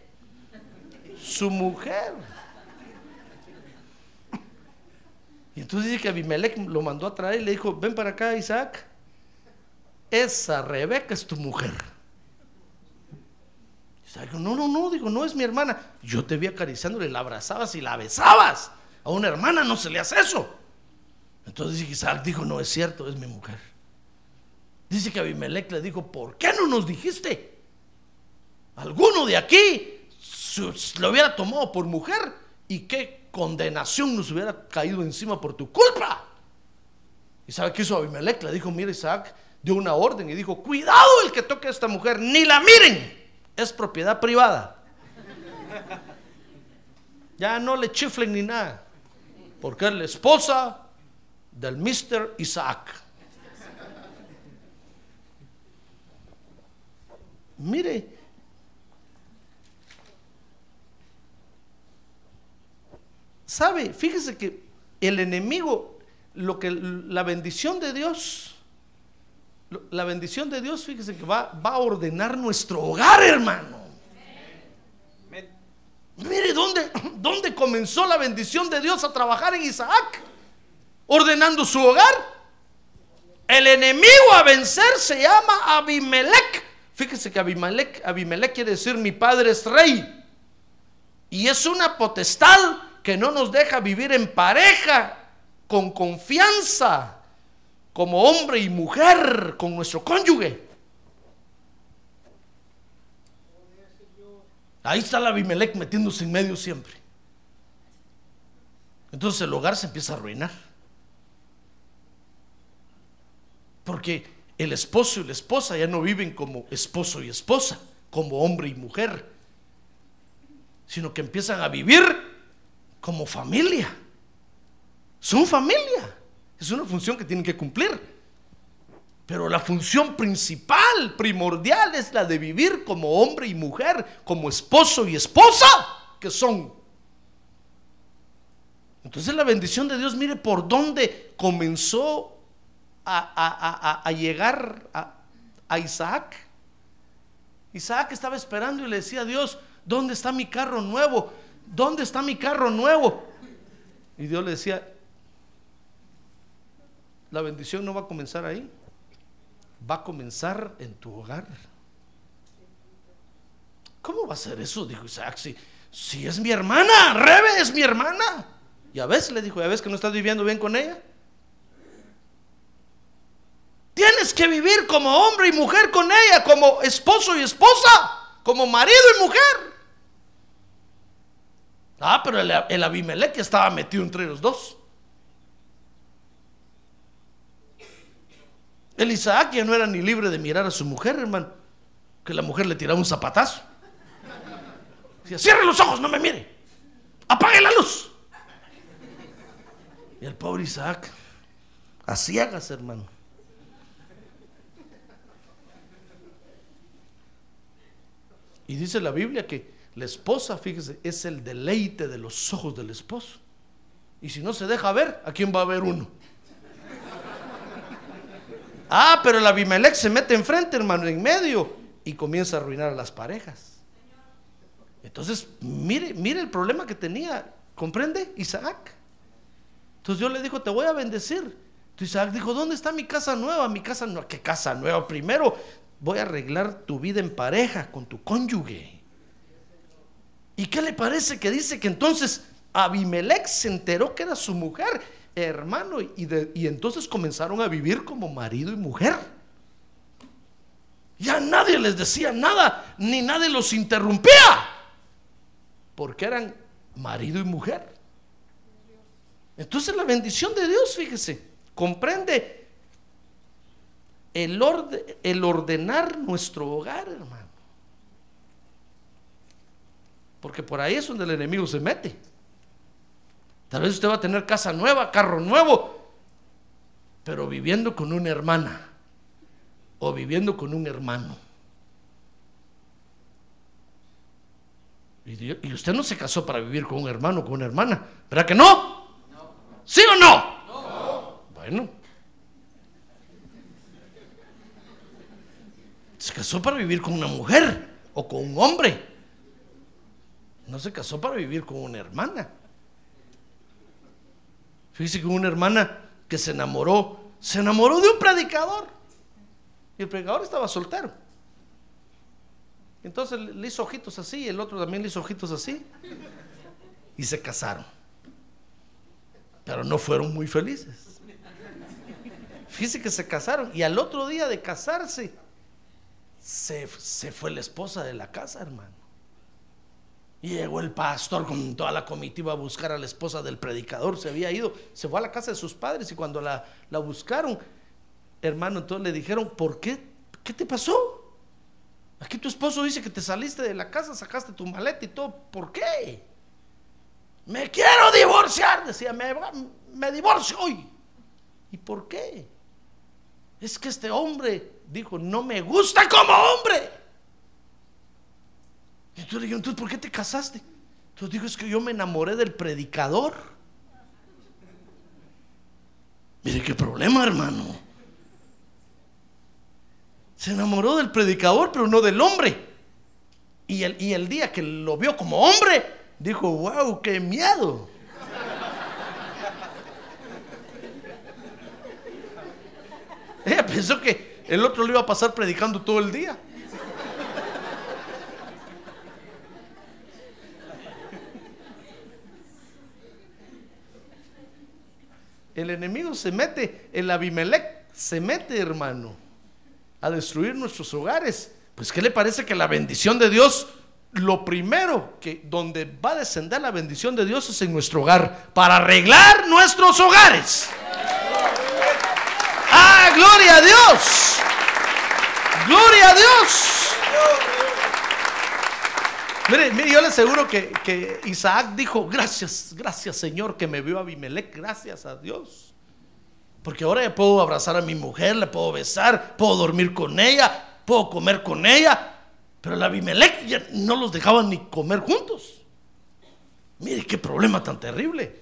su mujer. Y entonces dice que Abimelech lo mandó a traer y le dijo, ven para acá Isaac, esa Rebeca es tu mujer. Dijo, no, no, no, digo, no es mi hermana. Yo te vi acariciándole, la abrazabas y la besabas. A una hermana no se le hace eso. Entonces Isaac dijo, no es cierto, es mi mujer. Dice que Abimelech le dijo, ¿por qué no nos dijiste? Alguno de aquí lo hubiera tomado por mujer y qué condenación nos hubiera caído encima por tu culpa. ¿Y sabe qué hizo Abimelech? Le dijo, mira Isaac, dio una orden y dijo, cuidado el que toque a esta mujer, ni la miren, es propiedad privada. Ya no le chiflen ni nada, porque es la esposa del Mr. Isaac. Mire, sabe, fíjese que el enemigo, lo que la bendición de Dios, la bendición de Dios, fíjese que va, va a ordenar nuestro hogar, hermano. Mire dónde, dónde comenzó la bendición de Dios a trabajar en Isaac, ordenando su hogar. El enemigo a vencer se llama Abimelech. Fíjese que Abimelech, Abimelech quiere decir mi padre es rey. Y es una potestad que no nos deja vivir en pareja, con confianza, como hombre y mujer, con nuestro cónyuge. Ahí está la Abimelech metiéndose en medio siempre. Entonces el hogar se empieza a arruinar. Porque el esposo y la esposa ya no viven como esposo y esposa, como hombre y mujer, sino que empiezan a vivir como familia. Son familia. Es una función que tienen que cumplir. Pero la función principal, primordial, es la de vivir como hombre y mujer, como esposo y esposa, que son. Entonces la bendición de Dios, mire por dónde comenzó a, a- a- a llegar a, Isaac. Isaac estaba esperando y le decía a Dios, ¿dónde está mi carro nuevo? ¿Dónde está mi carro nuevo? Y Dios le decía, la bendición no va a comenzar ahí, va a comenzar en tu hogar. ¿Cómo va a ser eso? Dijo Isaac, si, si es mi hermana, Rebe es mi hermana. Y a veces le dijo, ¿ya ves que no estás viviendo bien con ella? Tienes que vivir como hombre y mujer con ella, como esposo y esposa, como marido y mujer. Ah, pero el, el Abimelech estaba metido entre los dos. El Isaac ya no era ni libre de mirar a su mujer, hermano. Que la mujer le tiraba un zapatazo. Decía, cierre los ojos, no me mire. Apague la luz. Y el pobre Isaac, a ciegas, hermano. Y dice la Biblia que la esposa, fíjese, es el deleite de los ojos del esposo. Y si no se deja ver, ¿a quién va a ver uno? Ah, pero el Abimelech se mete enfrente, hermano, en medio y comienza a arruinar a las parejas. Entonces, mire, mire el problema que tenía, ¿comprende? Isaac. Entonces yo le dijo, te voy a bendecir. Entonces Isaac dijo, ¿dónde está mi casa nueva? Mi casa nueva, ¿qué casa nueva? Primero voy a arreglar tu vida en pareja con tu cónyuge. ¿Y qué le parece que dice que entonces Abimelech se enteró que era su mujer, hermano, y, de- y entonces comenzaron a vivir como marido y mujer? Ya nadie les decía nada, ni nadie los interrumpía, porque eran marido y mujer. Entonces la bendición de Dios, fíjese, comprende el, orde- el ordenar nuestro hogar, hermano. Porque por ahí es donde el enemigo se mete. Tal vez usted va a tener casa nueva, carro nuevo, pero viviendo con una hermana o viviendo con un hermano. Y usted no se casó para vivir con un hermano o con una hermana, ¿verdad que no? ¿Sí o no? Bueno. Se casó para vivir con una mujer o con un hombre. No se casó para vivir con una hermana. Fíjese que una hermana que se enamoró, se enamoró de un predicador. Y el predicador estaba soltero. Entonces le hizo ojitos así, el otro también le hizo ojitos así. Y se casaron. Pero no fueron muy felices. Fíjese que se casaron. Y al otro día de casarse, se, se fue la esposa de la casa, hermano. Y llegó el pastor con toda la comitiva a buscar a la esposa del predicador. Se había ido, se fue a la casa de sus padres y cuando la, la buscaron, hermano, entonces le dijeron, ¿por qué? ¿Qué te pasó? Aquí tu esposo dice que te saliste de la casa, sacaste tu maleta y todo. ¿Por qué? Me quiero divorciar, decía, me, me divorcio hoy. ¿Y por qué? Es que este hombre dijo, no me gusta como hombre. Y entonces le digo, entonces, ¿por qué te casaste? Entonces digo, es que yo me enamoré del predicador. Mire qué problema, hermano. Se enamoró del predicador, pero no del hombre. Y el, y el día que lo vio como hombre, dijo, wow, qué miedo. Ella pensó que el otro le iba a pasar predicando todo el día. El enemigo se mete, el Abimelech se mete, hermano, a destruir nuestros hogares. Pues, ¿qué le parece que la bendición de Dios, lo primero que donde va a descender la bendición de Dios es en nuestro hogar, para arreglar nuestros hogares? ¡Ah, gloria a Dios! ¡Gloria a Dios! Mire, mire, yo le aseguro que, que Isaac dijo, gracias, gracias Señor que me vio Abimelech, gracias a Dios. Porque ahora ya puedo abrazar a mi mujer, la puedo besar, puedo dormir con ella, puedo comer con ella. Pero el Abimelech ya no los dejaban ni comer juntos. Mire qué problema tan terrible.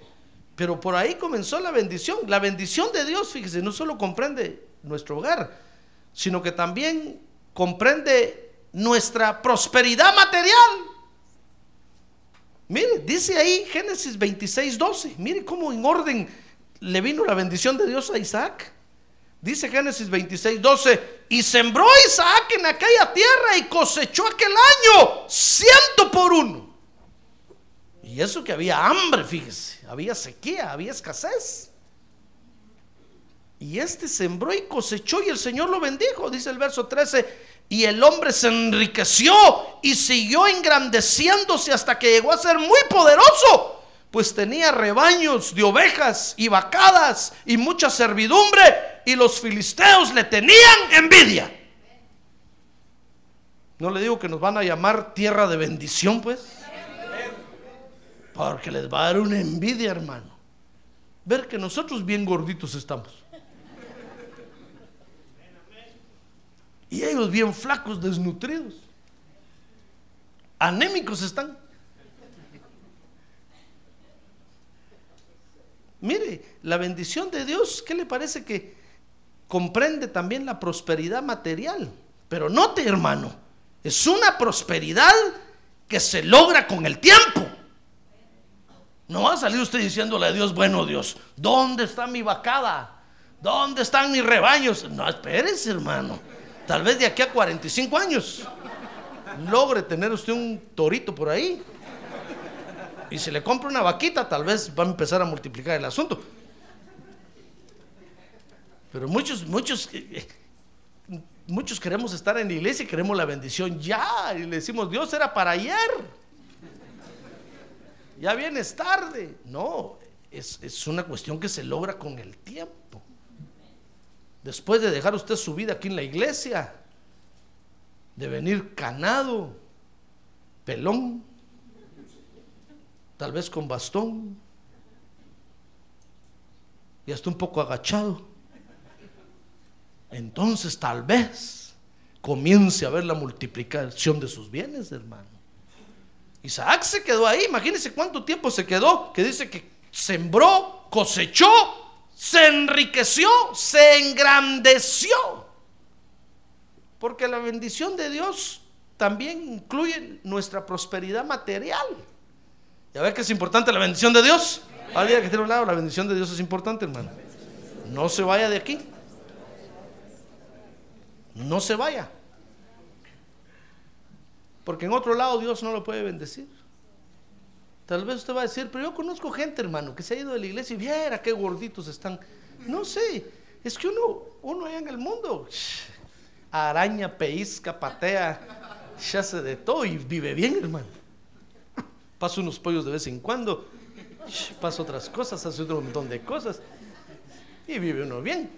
Pero por ahí comenzó la bendición. La bendición de Dios, fíjese, no solo comprende nuestro hogar, sino que también comprende nuestra prosperidad material. Mire, dice ahí Génesis 26, 12. Mire cómo en orden le vino la bendición de Dios a Isaac. Dice Génesis 26, 12. Y sembró Isaac en aquella tierra y cosechó aquel año ciento por uno. Y eso que había hambre, fíjese. Había sequía, había escasez. Y este sembró y cosechó y el Señor lo bendijo, dice el verso 13. Y el hombre se enriqueció y siguió engrandeciéndose hasta que llegó a ser muy poderoso, pues tenía rebaños de ovejas y vacadas y mucha servidumbre y los filisteos le tenían envidia. No le digo que nos van a llamar tierra de bendición, pues. Porque les va a dar una envidia, hermano. Ver que nosotros bien gorditos estamos. Y ellos bien flacos, desnutridos. Anémicos están. la bendición de Dios, ¿qué le parece que comprende también la prosperidad material? Pero note, hermano, es una prosperidad que se logra con el tiempo. No va a salir usted diciéndole a Dios, bueno Dios, ¿dónde está mi vacada? ¿Dónde están mis rebaños? No, espérese, hermano. Tal vez de aquí a 45 años logre tener usted un torito por ahí. Y si le compra una vaquita, tal vez va a empezar a multiplicar el asunto. Pero muchos, muchos, eh, eh, muchos queremos estar en la iglesia y queremos la bendición ya. Y le decimos, Dios era para ayer. Ya vienes tarde. No, es, es una cuestión que se logra con el tiempo. Después de dejar usted su vida aquí en la iglesia, de venir canado, pelón, tal vez con bastón y hasta un poco agachado. Entonces tal vez comience a ver la multiplicación de sus bienes, hermano. Isaac se quedó ahí, imagínense cuánto tiempo se quedó, que dice que sembró, cosechó, se enriqueció, se engrandeció. Porque la bendición de Dios también incluye nuestra prosperidad material. ¿Ya ve que es importante la bendición de Dios? Alguien que tiene un lado, la bendición de Dios es importante, hermano. No se vaya de aquí. No se vaya. Porque en otro lado Dios no lo puede bendecir. Tal vez usted va a decir, pero yo conozco gente, hermano, que se ha ido de la iglesia y viera qué gorditos están. No sé, es que uno, uno allá en el mundo araña, peisca, patea, ya hace de todo y vive bien, hermano. Pasa unos pollos de vez en cuando, pasa otras cosas, hace otro montón de cosas y vive uno bien.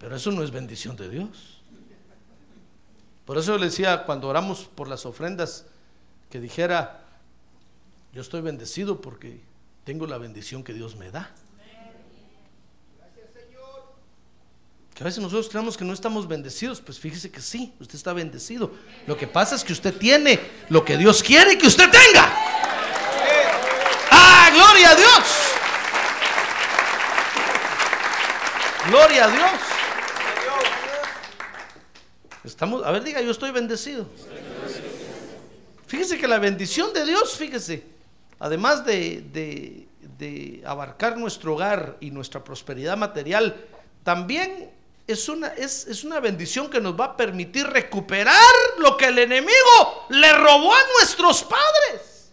Pero eso no es bendición de Dios. Por eso le decía cuando oramos por las ofrendas que dijera, yo estoy bendecido porque tengo la bendición que Dios me da. Que a veces nosotros creemos que no estamos bendecidos, pues fíjese que sí, usted está bendecido. Lo que pasa es que usted tiene lo que Dios quiere que usted tenga. ¡Ah, gloria a Dios! Gloria a Dios. Estamos, a ver, diga, yo estoy bendecido. Fíjese que la bendición de Dios, fíjese, además de, de, de abarcar nuestro hogar y nuestra prosperidad material, también es una, es, es una bendición que nos va a permitir recuperar lo que el enemigo le robó a nuestros padres.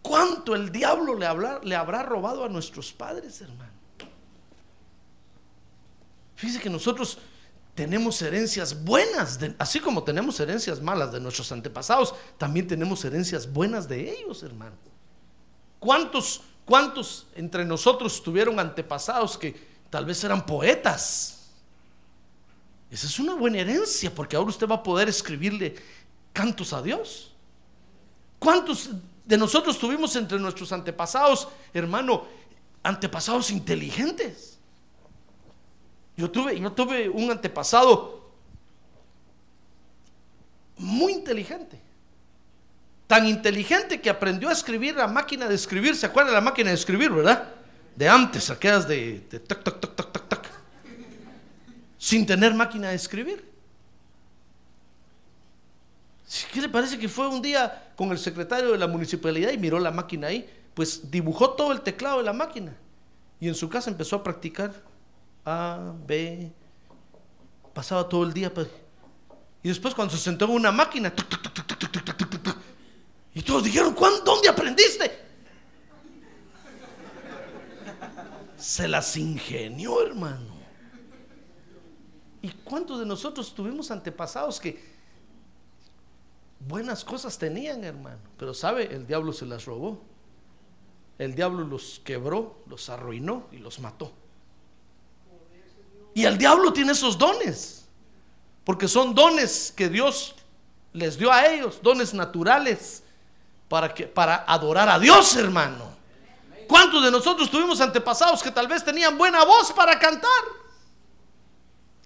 ¿Cuánto el diablo le, habrá, le habrá robado a nuestros padres, hermano? Fíjese que nosotros tenemos herencias buenas, así como tenemos herencias malas de nuestros antepasados, también tenemos herencias buenas de ellos, hermano. ¿Cuántos, cuántos entre nosotros tuvieron antepasados que tal vez eran poetas? Esa es una buena herencia porque ahora usted va a poder escribirle cantos a Dios. ¿Cuántos de nosotros tuvimos entre nuestros antepasados, hermano, antepasados inteligentes? Yo tuve, yo tuve un antepasado muy inteligente. Tan inteligente que aprendió a escribir la máquina de escribir. ¿Se acuerda de la máquina de escribir, verdad? De antes, aquellas de, de tac, tac, tac, tac, tac, tac. Sin tener máquina de escribir. ¿Qué le parece que fue un día con el secretario de la municipalidad y miró la máquina ahí? Pues dibujó todo el teclado de la máquina. Y en su casa empezó a practicar. A, B. Pasaba todo el día. Pues. Y después cuando se sentó en una máquina. Y todos dijeron, ¿dónde aprendiste? Se las ingenió, hermano. ¿Y cuántos de nosotros tuvimos antepasados que buenas cosas tenían, hermano? Pero sabe, el diablo se las robó. El diablo los quebró, los arruinó y los mató. Y el diablo tiene esos dones, porque son dones que Dios les dio a ellos, dones naturales para que para adorar a Dios, hermano. ¿Cuántos de nosotros tuvimos antepasados que tal vez tenían buena voz para cantar?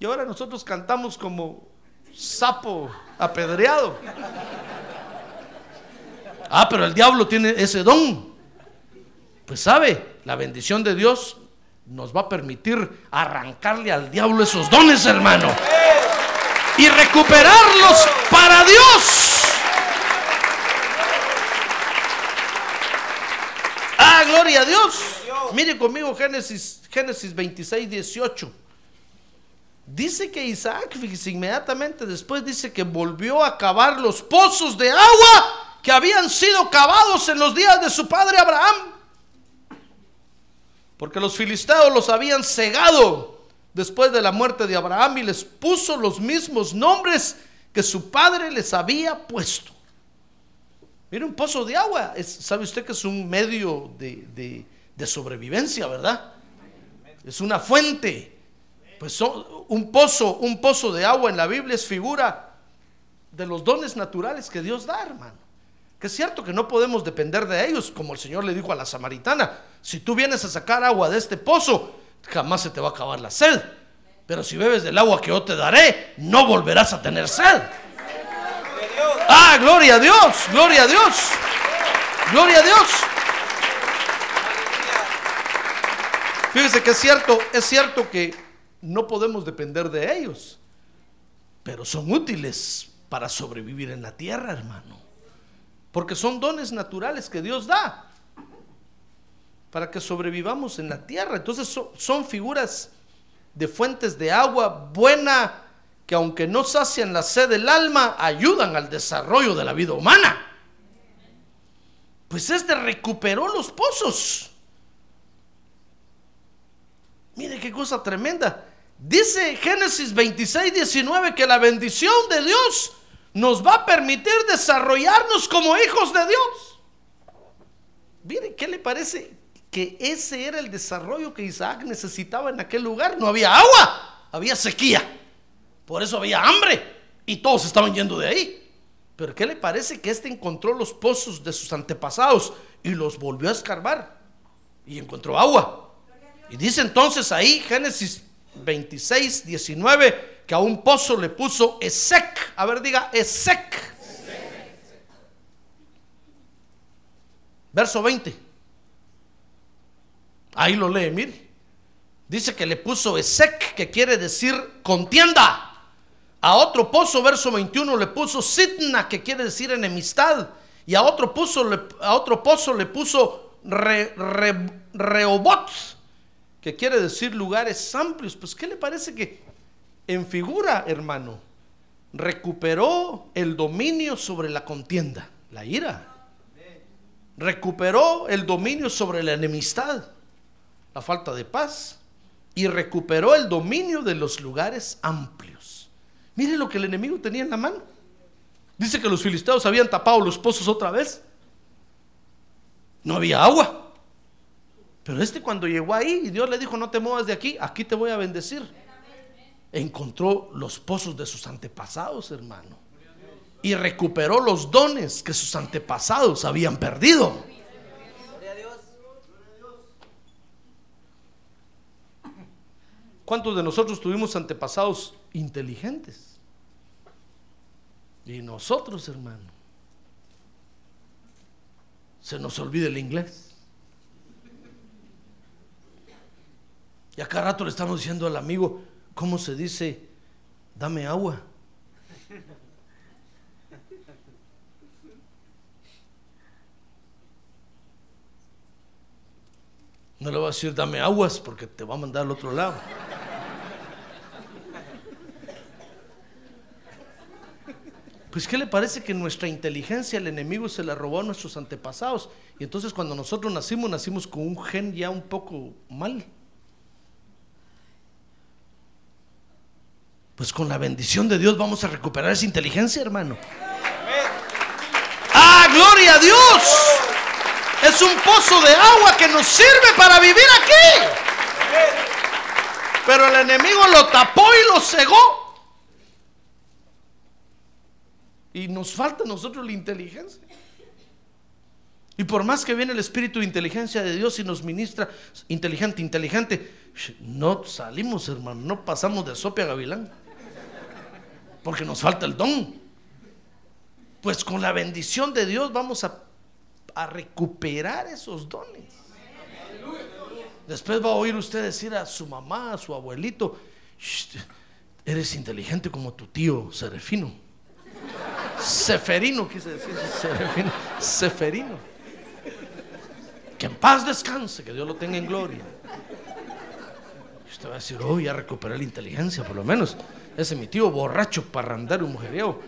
Y ahora nosotros cantamos como sapo apedreado. Ah, pero el diablo tiene ese don. Pues sabe, La bendición de Dios nos va a permitir arrancarle al diablo esos dones, hermano. Y recuperarlos para Dios. Ah, gloria a Dios. Mire conmigo Génesis, Génesis 26, 18. Dice que Isaac, fíjese, inmediatamente después dice que volvió a cavar los pozos de agua que habían sido cavados en los días de su padre Abraham. Porque los filisteos los habían cegado después de la muerte de Abraham y les puso los mismos nombres que su padre les había puesto. Mire, un pozo de agua, sabe usted que es un medio de, de- sobrevivencia, ¿verdad? Es una fuente. Pues un pozo, un pozo de agua en la Biblia es figura de los dones naturales que Dios da, hermano. Que es cierto que no podemos depender de ellos, como el Señor le dijo a la samaritana. Si tú vienes a sacar agua de este pozo, jamás se te va a acabar la sed. Pero si bebes del agua que yo te daré, no volverás a tener sed. Ah, gloria a Dios, gloria a Dios, gloria a Dios. Fíjese que es cierto, es cierto que no podemos depender de ellos, pero son útiles para sobrevivir en la tierra, hermano. Porque son dones naturales que Dios da para que sobrevivamos en la tierra. Entonces so- son figuras de fuentes de agua buena que aunque no sacian la sed del alma, ayudan al desarrollo de la vida humana. Pues este recuperó los pozos. Mire qué cosa tremenda. Dice Génesis 26, 19 que la bendición de Dios nos va a permitir desarrollarnos como hijos de Dios. Mire, ¿qué le parece? Que ese era el desarrollo que Isaac necesitaba en aquel lugar. No había agua, había sequía. Por eso había hambre y todos estaban yendo de ahí. Pero ¿qué le parece que este encontró los pozos de sus antepasados y los volvió a escarbar y encontró agua? Y dice entonces ahí Génesis 26, 19 que a un pozo le puso Esec. A ver, diga Esec. Verso 20. Ahí lo lee, mire. Dice que le puso Esec, que quiere decir contienda. A otro pozo, verso 21, le puso Sitna, que quiere decir enemistad. Y a otro le, a otro pozo le puso Re- Re- Rehobot, que quiere decir lugares amplios. Pues, ¿qué le parece que en figura, hermano, recuperó el dominio sobre la contienda, la ira? Recuperó el dominio sobre la enemistad, la falta de paz, y recuperó el dominio de los lugares amplios. Mire lo que el enemigo tenía en la mano. Dice que los filisteos habían tapado los pozos otra vez. No había agua. Pero este cuando llegó ahí y Dios le dijo, no te muevas de aquí, aquí te voy a bendecir. Encontró los pozos de sus antepasados, hermano. Y recuperó los dones que sus antepasados habían perdido. ¿Cuántos de nosotros tuvimos antepasados inteligentes? Y nosotros, hermano, se nos olvida el inglés. Y acá rato le estamos diciendo al amigo, ¿cómo se dice? Dame agua. No le voy a decir dame aguas porque te va a mandar al otro lado. Pues ¿qué le parece que nuestra inteligencia el enemigo se la robó a nuestros antepasados? Y entonces cuando nosotros nacimos, nacimos con un gen ya un poco mal. Pues con la bendición de Dios vamos a recuperar esa inteligencia, hermano. ¡Ah, gloria a Dios! Es un pozo de agua que nos sirve para vivir aquí. Pero el enemigo lo tapó y lo cegó. Y nos falta a nosotros la inteligencia. Y por más que viene el espíritu de inteligencia de Dios y nos ministra inteligente, inteligente, no salimos, hermano, no pasamos de sope a gavilán. Porque nos falta el don. Pues con la bendición de Dios vamos a, recuperar esos dones. Después va a oír usted decir a su mamá, a su abuelito, "Shh, eres inteligente como tu tío Serefino. Seferino, quise decir. Seferino. Que en paz descanse, que Dios lo tenga en gloria. Y usted va a decir, oh, ya recuperé la inteligencia, por lo menos. Ese mi tío borracho, parrandero, mujeriego,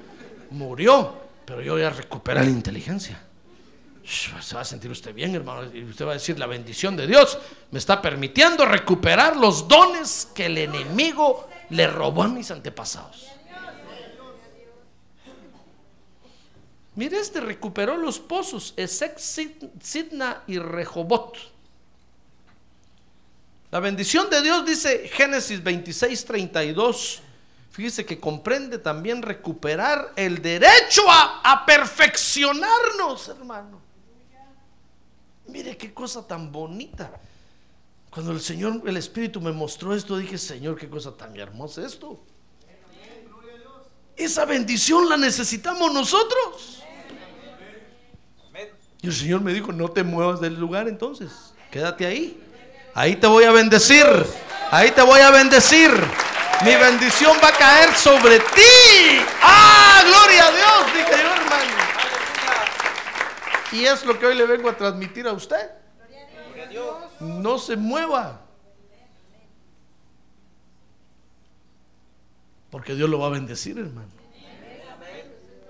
murió, pero yo ya recuperé la inteligencia. Se va a sentir usted bien, hermano. Y usted va a decir, la bendición de Dios me está permitiendo recuperar los dones que el enemigo le robó a mis antepasados. Mire, este recuperó los pozos, Sid- Sidna y Rehobot. La bendición de Dios dice Génesis 26, 32. Fíjese que comprende también recuperar el derecho a, a perfeccionarnos, hermano. Mire qué cosa tan bonita. Cuando el Señor, el Espíritu me mostró esto, dije, Señor, qué cosa tan hermosa esto. Esa bendición la necesitamos nosotros. Y el Señor me dijo, no te muevas del lugar entonces, quédate ahí. Ahí te voy a bendecir. Ahí te voy a bendecir. Mi bendición va a caer sobre ti. ¡Ah, gloria a Dios! Dije yo, hermano. Y es lo que hoy le vengo a transmitir a usted. No se mueva. Porque Dios lo va a bendecir, hermano.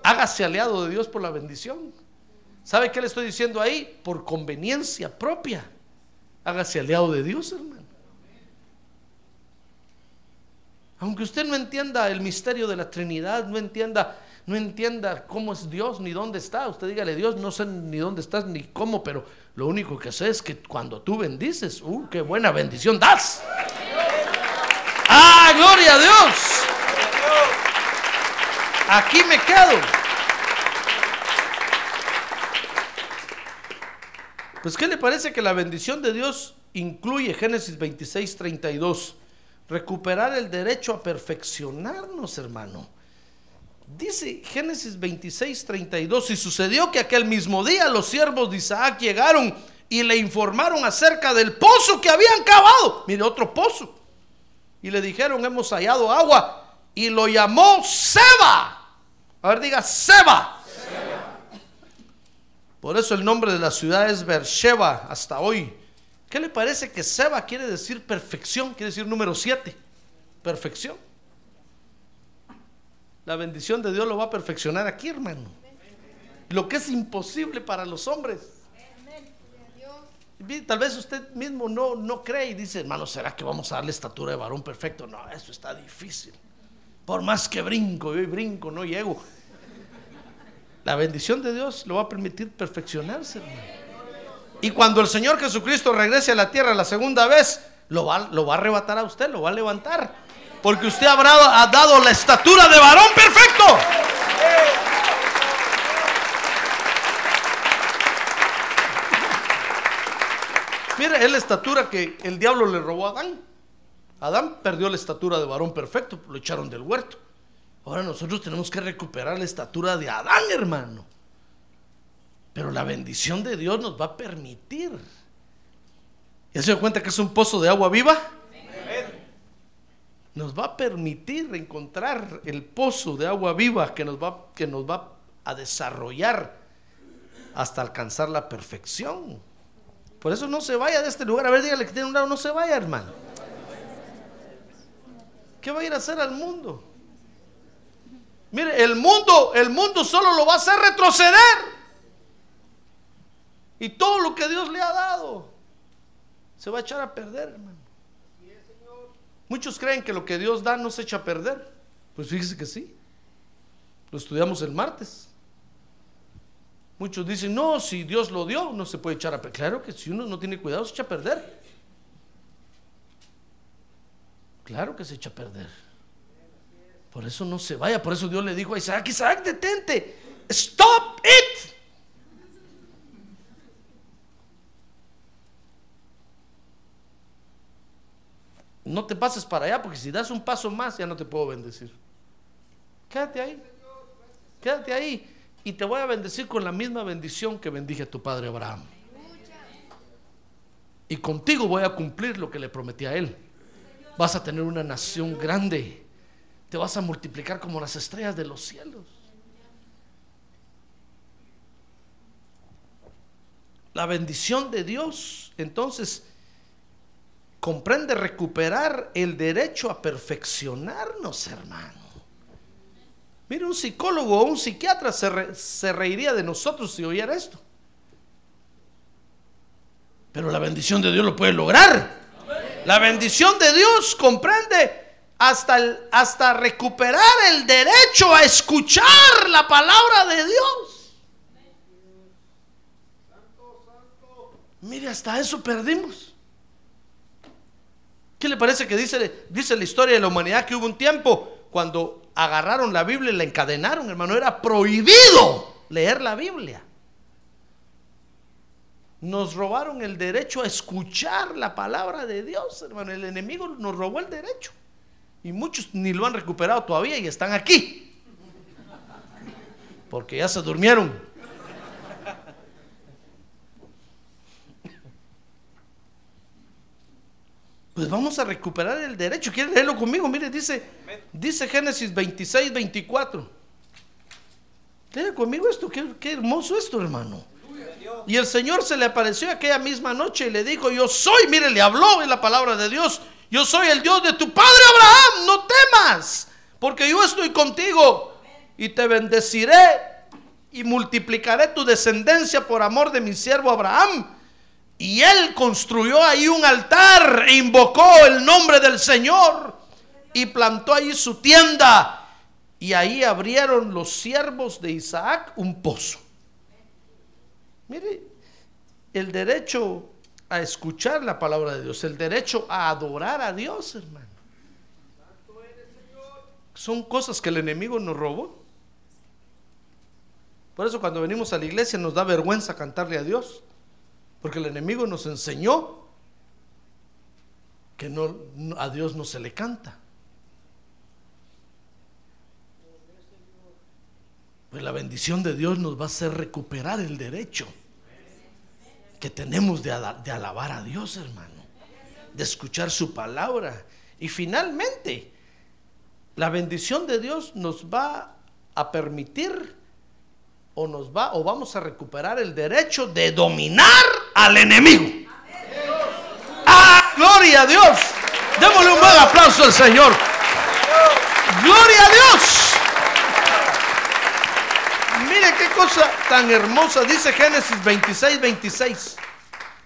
Hágase aliado de Dios por la bendición. ¿Sabe qué le estoy diciendo ahí? Por conveniencia propia. Hágase aliado de Dios, hermano. Aunque usted no entienda el misterio de la Trinidad, no entienda, no entienda cómo es Dios ni dónde está, usted dígale Dios, no sé ni dónde estás ni cómo, pero lo único que sé es que cuando tú bendices, uh, qué buena bendición das. Ah, gloria a Dios. Aquí me quedo. Pues, ¿qué le parece que la bendición de Dios incluye Génesis 26, 32? Recuperar el derecho a perfeccionarnos, hermano. Dice Génesis 26, 32, y sucedió que aquel mismo día los siervos de Isaac llegaron y le informaron acerca del pozo que habían cavado. Mire, otro pozo. Y le dijeron, hemos hallado agua. Y lo llamó Seba. A ver, diga Seba. Por eso el nombre de la ciudad es Beersheba hasta hoy. ¿Qué le parece que Seba quiere decir perfección? Quiere decir número 7. Perfección. La bendición de Dios lo va a perfeccionar aquí, hermano. Lo que es imposible para los hombres. Tal vez usted mismo no, no cree y dice, hermano, ¿será que vamos a darle estatura de varón perfecto? No, eso está difícil. Por más que brinco, yo brinco, no llego. La bendición de Dios lo va a permitir perfeccionarse, hermano. Y cuando el Señor Jesucristo regrese a la tierra la segunda vez, lo va, lo va a arrebatar a usted, lo va a levantar. Porque usted habrá ha dado la estatura de varón perfecto. Mire, es la estatura que el diablo le robó a Adán. Adán perdió la estatura de varón perfecto, lo echaron del huerto. Ahora nosotros tenemos que recuperar la estatura de Adán, hermano. Pero la bendición de Dios nos va a permitir. ¿Ya se dio cuenta que es un pozo de agua viva? Nos va a permitir encontrar el pozo de agua viva que nos va, que nos va a desarrollar hasta alcanzar la perfección. Por eso no se vaya de este lugar. A ver, dígale que tiene un lado, no se vaya, hermano. ¿Qué va a ir a hacer al mundo? Mire, el mundo, el mundo solo lo va a hacer retroceder. Y todo lo que Dios le ha dado se va a echar a perder, hermano. Muchos creen que lo que Dios da no se echa a perder. Pues fíjese que sí. Lo estudiamos el martes. Muchos dicen, no, si Dios lo dio, no se puede echar a perder. Claro que si uno no tiene cuidado, se echa a perder. Claro que se echa a perder. Por eso no se vaya. Por eso Dios le dijo a Isaac, Isaac, detente. Stop it. No te pases para allá porque si das un paso más ya no te puedo bendecir. Quédate ahí. Quédate ahí. Y te voy a bendecir con la misma bendición que bendije a tu padre Abraham. Y contigo voy a cumplir lo que le prometí a él. Vas a tener una nación grande. Te vas a multiplicar como las estrellas de los cielos. La bendición de Dios, entonces, comprende recuperar el derecho a perfeccionarnos, hermano. Mire, un psicólogo o un psiquiatra se, se reiría de nosotros si oyera esto. Pero la bendición de Dios lo puede lograr. La bendición de Dios comprende hasta, el- hasta recuperar el derecho a escuchar la palabra de Dios. Mire, hasta eso perdimos. ¿Qué le parece que dice, dice la historia de la humanidad que hubo un tiempo cuando agarraron la Biblia y la encadenaron, hermano? Era prohibido leer la Biblia. Nos robaron el derecho a escuchar la palabra de Dios, hermano. El enemigo nos robó el derecho. Y muchos ni lo han recuperado todavía y están aquí. Porque ya se durmieron. Pues vamos a recuperar el derecho. ¿Quieren leerlo conmigo? Mire, dice, dice Génesis 26, 24. Lea conmigo esto. Qué, qué hermoso esto, hermano. Y el Señor se le apareció aquella misma noche y le dijo, yo soy, mire, le habló en la palabra de Dios, yo soy el Dios de tu padre Abraham, no temas, porque yo estoy contigo y te bendeciré y multiplicaré tu descendencia por amor de mi siervo Abraham. Y él construyó ahí un altar e invocó el nombre del Señor y plantó ahí su tienda. Y ahí abrieron los siervos de Isaac un pozo. Mire, el derecho a escuchar la palabra de Dios, el derecho a adorar a Dios, hermano. Son cosas que el enemigo nos robó. Por eso cuando venimos a la iglesia nos da vergüenza cantarle a Dios. Porque el enemigo nos enseñó que no, a Dios no se le canta. Pues la bendición de Dios nos va a hacer recuperar el derecho que tenemos de, de alabar a Dios, hermano. De escuchar su palabra. Y finalmente, la bendición de Dios nos va a permitir o nos va o vamos a recuperar el derecho de dominar al enemigo. ¡Ah! ¡Gloria a Dios! Démosle un buen aplauso al Señor. ¡Gloria a Dios! Mire qué cosa tan hermosa. Dice Génesis 26, 26.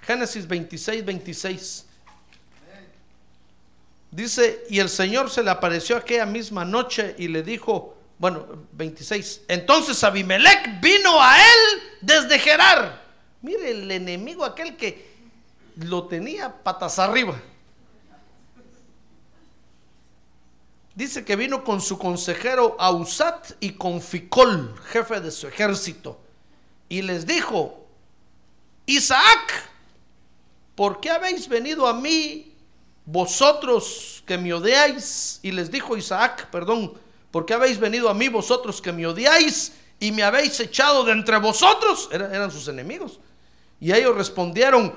Génesis 26, 26. Dice, y el Señor se le apareció aquella misma noche y le dijo, bueno, 26. Entonces Abimelech vino a él desde Gerar. Mire el enemigo aquel que lo tenía patas arriba. Dice que vino con su consejero Ausat y con Ficol, jefe de su ejército. Y les dijo, Isaac, ¿por qué habéis venido a mí vosotros que me odiáis? Y les dijo Isaac, perdón, ¿por qué habéis venido a mí vosotros que me odiáis y me habéis echado de entre vosotros? Era- eran sus enemigos. Y ellos respondieron,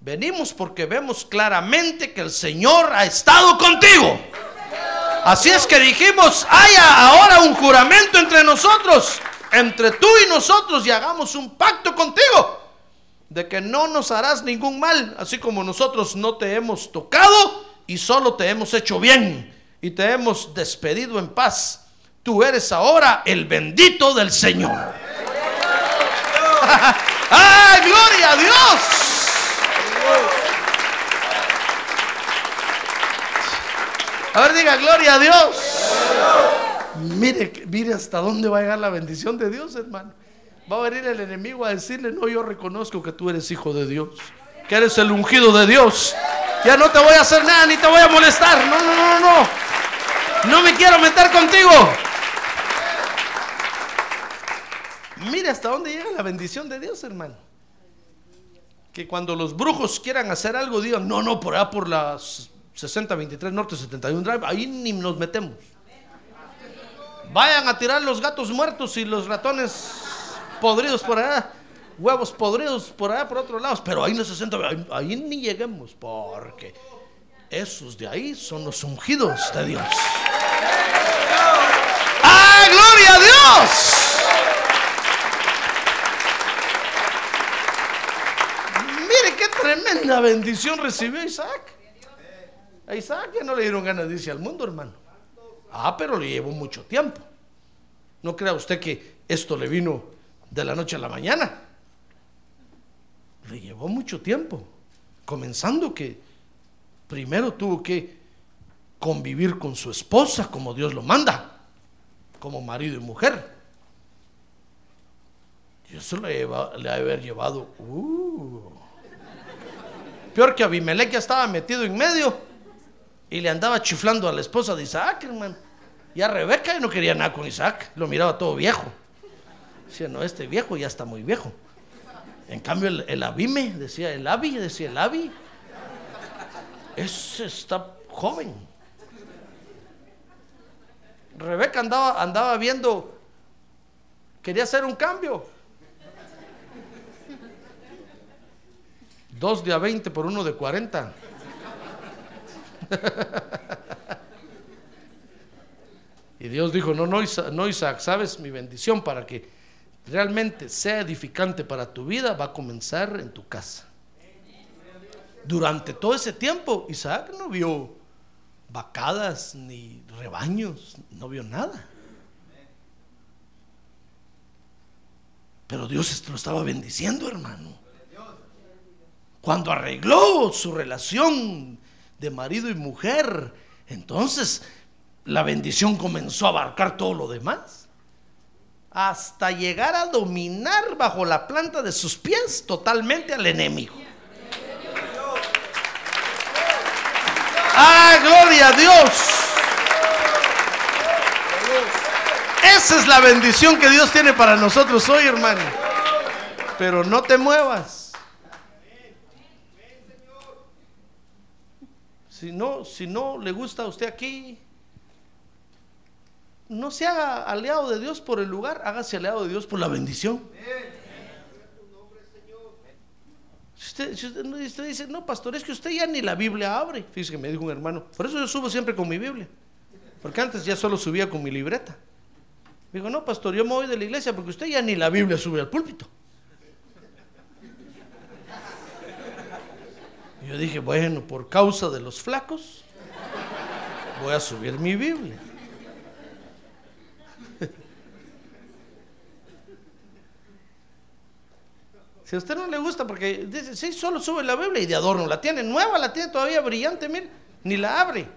venimos porque vemos claramente que el Señor ha estado contigo. Así es que dijimos, haya ahora un juramento entre nosotros, entre tú y nosotros, y hagamos un pacto contigo, de que no nos harás ningún mal, así como nosotros no te hemos tocado y solo te hemos hecho bien y te hemos despedido en paz. Tú eres ahora el bendito del Señor. ¡Ay, gloria a Dios! A ver, diga gloria a Dios. Mire, mire hasta dónde va a llegar la bendición de Dios, hermano. Va a venir el enemigo a decirle, no, yo reconozco que tú eres hijo de Dios, que eres el ungido de Dios. Ya no te voy a hacer nada, ni te voy a molestar. No, no, no, no. No me quiero meter contigo. Mire hasta dónde llega la bendición de Dios, hermano. Que cuando los brujos quieran hacer algo, digan, no, no, por allá por las 6023 Norte 71 Drive, ahí ni nos metemos. Vayan a tirar los gatos muertos y los ratones podridos por allá. huevos podridos por allá, por otros lados, pero ahí no se sienta, ahí, ahí ni lleguemos, porque esos de ahí son los ungidos de Dios. ¡Ah, gloria a Dios! Mire qué tremenda bendición recibió Isaac. A Isaac ya no le dieron ganas de irse al mundo, hermano. Ah, pero le llevó mucho tiempo. No crea usted que esto le vino de la noche a la mañana. Le llevó mucho tiempo. Comenzando que primero tuvo que convivir con su esposa como Dios lo manda, como marido y mujer. Y eso le, lleva- le ha de haber llevado. uh. peor que Abimelech ya estaba metido en medio y le andaba chiflando a la esposa de Isaac, hermano. Y a Rebeca ya no quería nada con Isaac, lo miraba todo viejo. Decía, no, este viejo ya está muy viejo. En cambio, el, el Abime, decía el Abi, decía el Abi, ese está joven. Rebeca andaba, andaba viendo, quería hacer un cambio. Dos de a 20 por uno de 40. Y Dios dijo, no, no, no, Isaac, sabes, mi bendición para que realmente sea edificante para tu vida va a comenzar en tu casa. Durante todo ese tiempo, Isaac no vio vacadas ni rebaños, no vio nada. Pero Dios lo estaba bendiciendo, hermano. Cuando arregló su relación de marido y mujer, entonces la bendición comenzó a abarcar todo lo demás. Hasta llegar a dominar bajo la planta de sus pies totalmente al enemigo. ¡Ah, gloria a Dios! Esa es la bendición que Dios tiene para nosotros hoy, hermano. Pero no te muevas. Si no, si no le gusta a usted aquí, no se haga aliado de Dios por el lugar, hágase aliado de Dios por la bendición. Usted, usted dice, no, pastor, es que usted ya ni la Biblia abre. Fíjese que me dijo un hermano, por eso yo subo siempre con mi Biblia. Porque antes ya solo subía con mi libreta. Me dijo, no, pastor, yo me voy de la iglesia porque usted ya ni la Biblia sube al púlpito. Y Yo dije, bueno, por causa de los flacos, voy a subir mi Biblia. Si a usted no le gusta, porque dice, sí, solo sube la Biblia y de adorno la tiene, nueva la tiene todavía brillante, mire, ni la abre.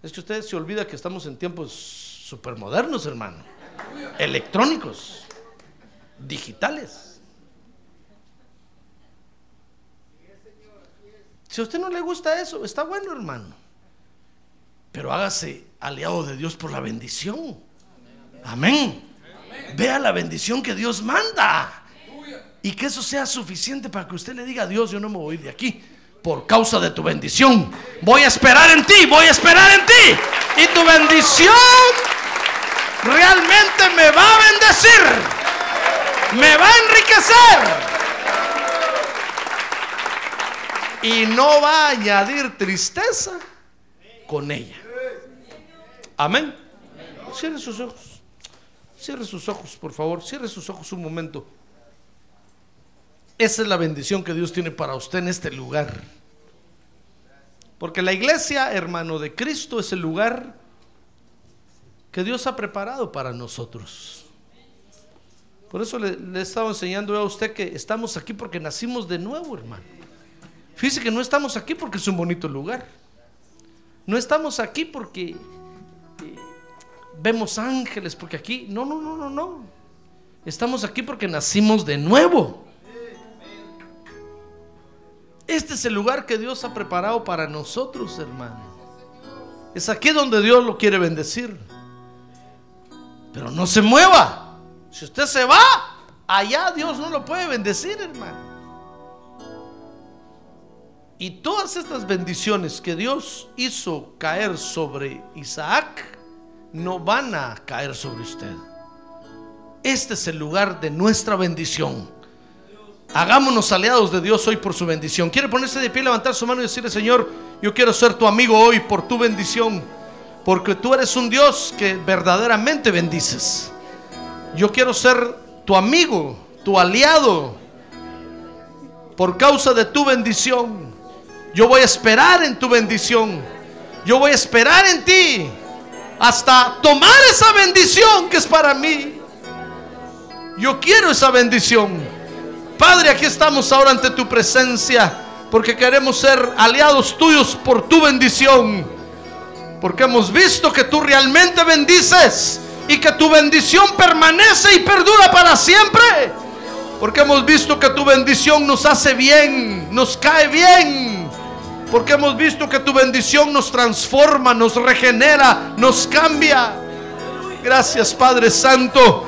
Es que usted se olvida que estamos en tiempos supermodernos, hermano, electrónicos, digitales. Si a usted no le gusta eso, está bueno, hermano. Pero hágase aliado de Dios por la bendición. Amén. Vea la bendición que Dios manda. Y que eso sea suficiente para que usted le diga a Dios, yo no me voy de aquí por causa de tu bendición. Voy a esperar en ti, voy a esperar en ti. Y tu bendición realmente me va a bendecir. Me va a enriquecer. Y no va a añadir tristeza con ella. Amén. Cierre sus ojos. Cierre sus ojos, por favor. Cierre sus ojos un momento. Esa es la bendición que Dios tiene para usted en este lugar. Porque la iglesia, hermano de Cristo, es el lugar que Dios ha preparado para nosotros. Por eso le, le he estado enseñando a usted que estamos aquí porque nacimos de nuevo, hermano. Fíjese que no estamos aquí porque es un bonito lugar. No estamos aquí porque eh, vemos ángeles, porque aquí, no, no, no, no, no. Estamos aquí porque nacimos de nuevo. Este es el lugar que Dios ha preparado para nosotros, hermano. Es aquí donde Dios lo quiere bendecir. Pero no se mueva. Si usted se va, allá Dios no lo puede bendecir, hermano. Y todas estas bendiciones que Dios hizo caer sobre Isaac no van a caer sobre usted. Este es el lugar de nuestra bendición. Hagámonos aliados de Dios hoy por su bendición. ¿Quiere ponerse de pie, levantar su mano y decirle, Señor, yo quiero ser tu amigo hoy por tu bendición? Porque tú eres un Dios que verdaderamente bendices. Yo quiero ser tu amigo, tu aliado, por causa de tu bendición. Yo voy a esperar en tu bendición. Yo voy a esperar en ti hasta tomar esa bendición que es para mí. Yo quiero esa bendición. Padre, aquí estamos ahora ante tu presencia porque queremos ser aliados tuyos por tu bendición. Porque hemos visto que tú realmente bendices y que tu bendición permanece y perdura para siempre. Porque hemos visto que tu bendición nos hace bien, nos cae bien. Porque hemos visto que tu bendición nos transforma, nos regenera, nos cambia. Gracias Padre Santo.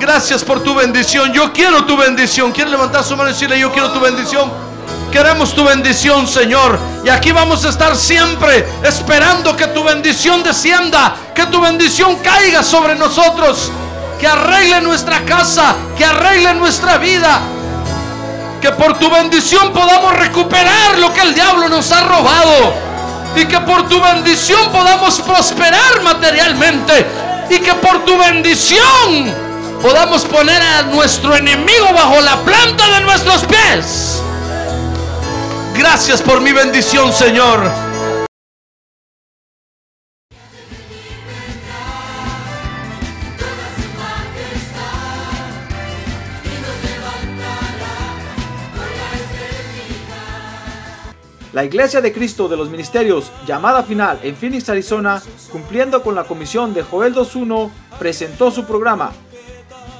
Gracias por tu bendición. Yo quiero tu bendición. ¿Quiere levantar su mano y decirle, yo quiero tu bendición? Queremos tu bendición, Señor. Y aquí vamos a estar siempre esperando que tu bendición descienda, que tu bendición caiga sobre nosotros, que arregle nuestra casa, que arregle nuestra vida. Que por tu bendición podamos recuperar lo que el diablo nos ha robado. Y que por tu bendición podamos prosperar materialmente. Y que por tu bendición podamos poner a nuestro enemigo bajo la planta de nuestros pies. Gracias por mi bendición, Señor. La Iglesia de Cristo de los Ministerios, llamada final en Phoenix, Arizona, cumpliendo con la comisión de Joel 2.1, presentó su programa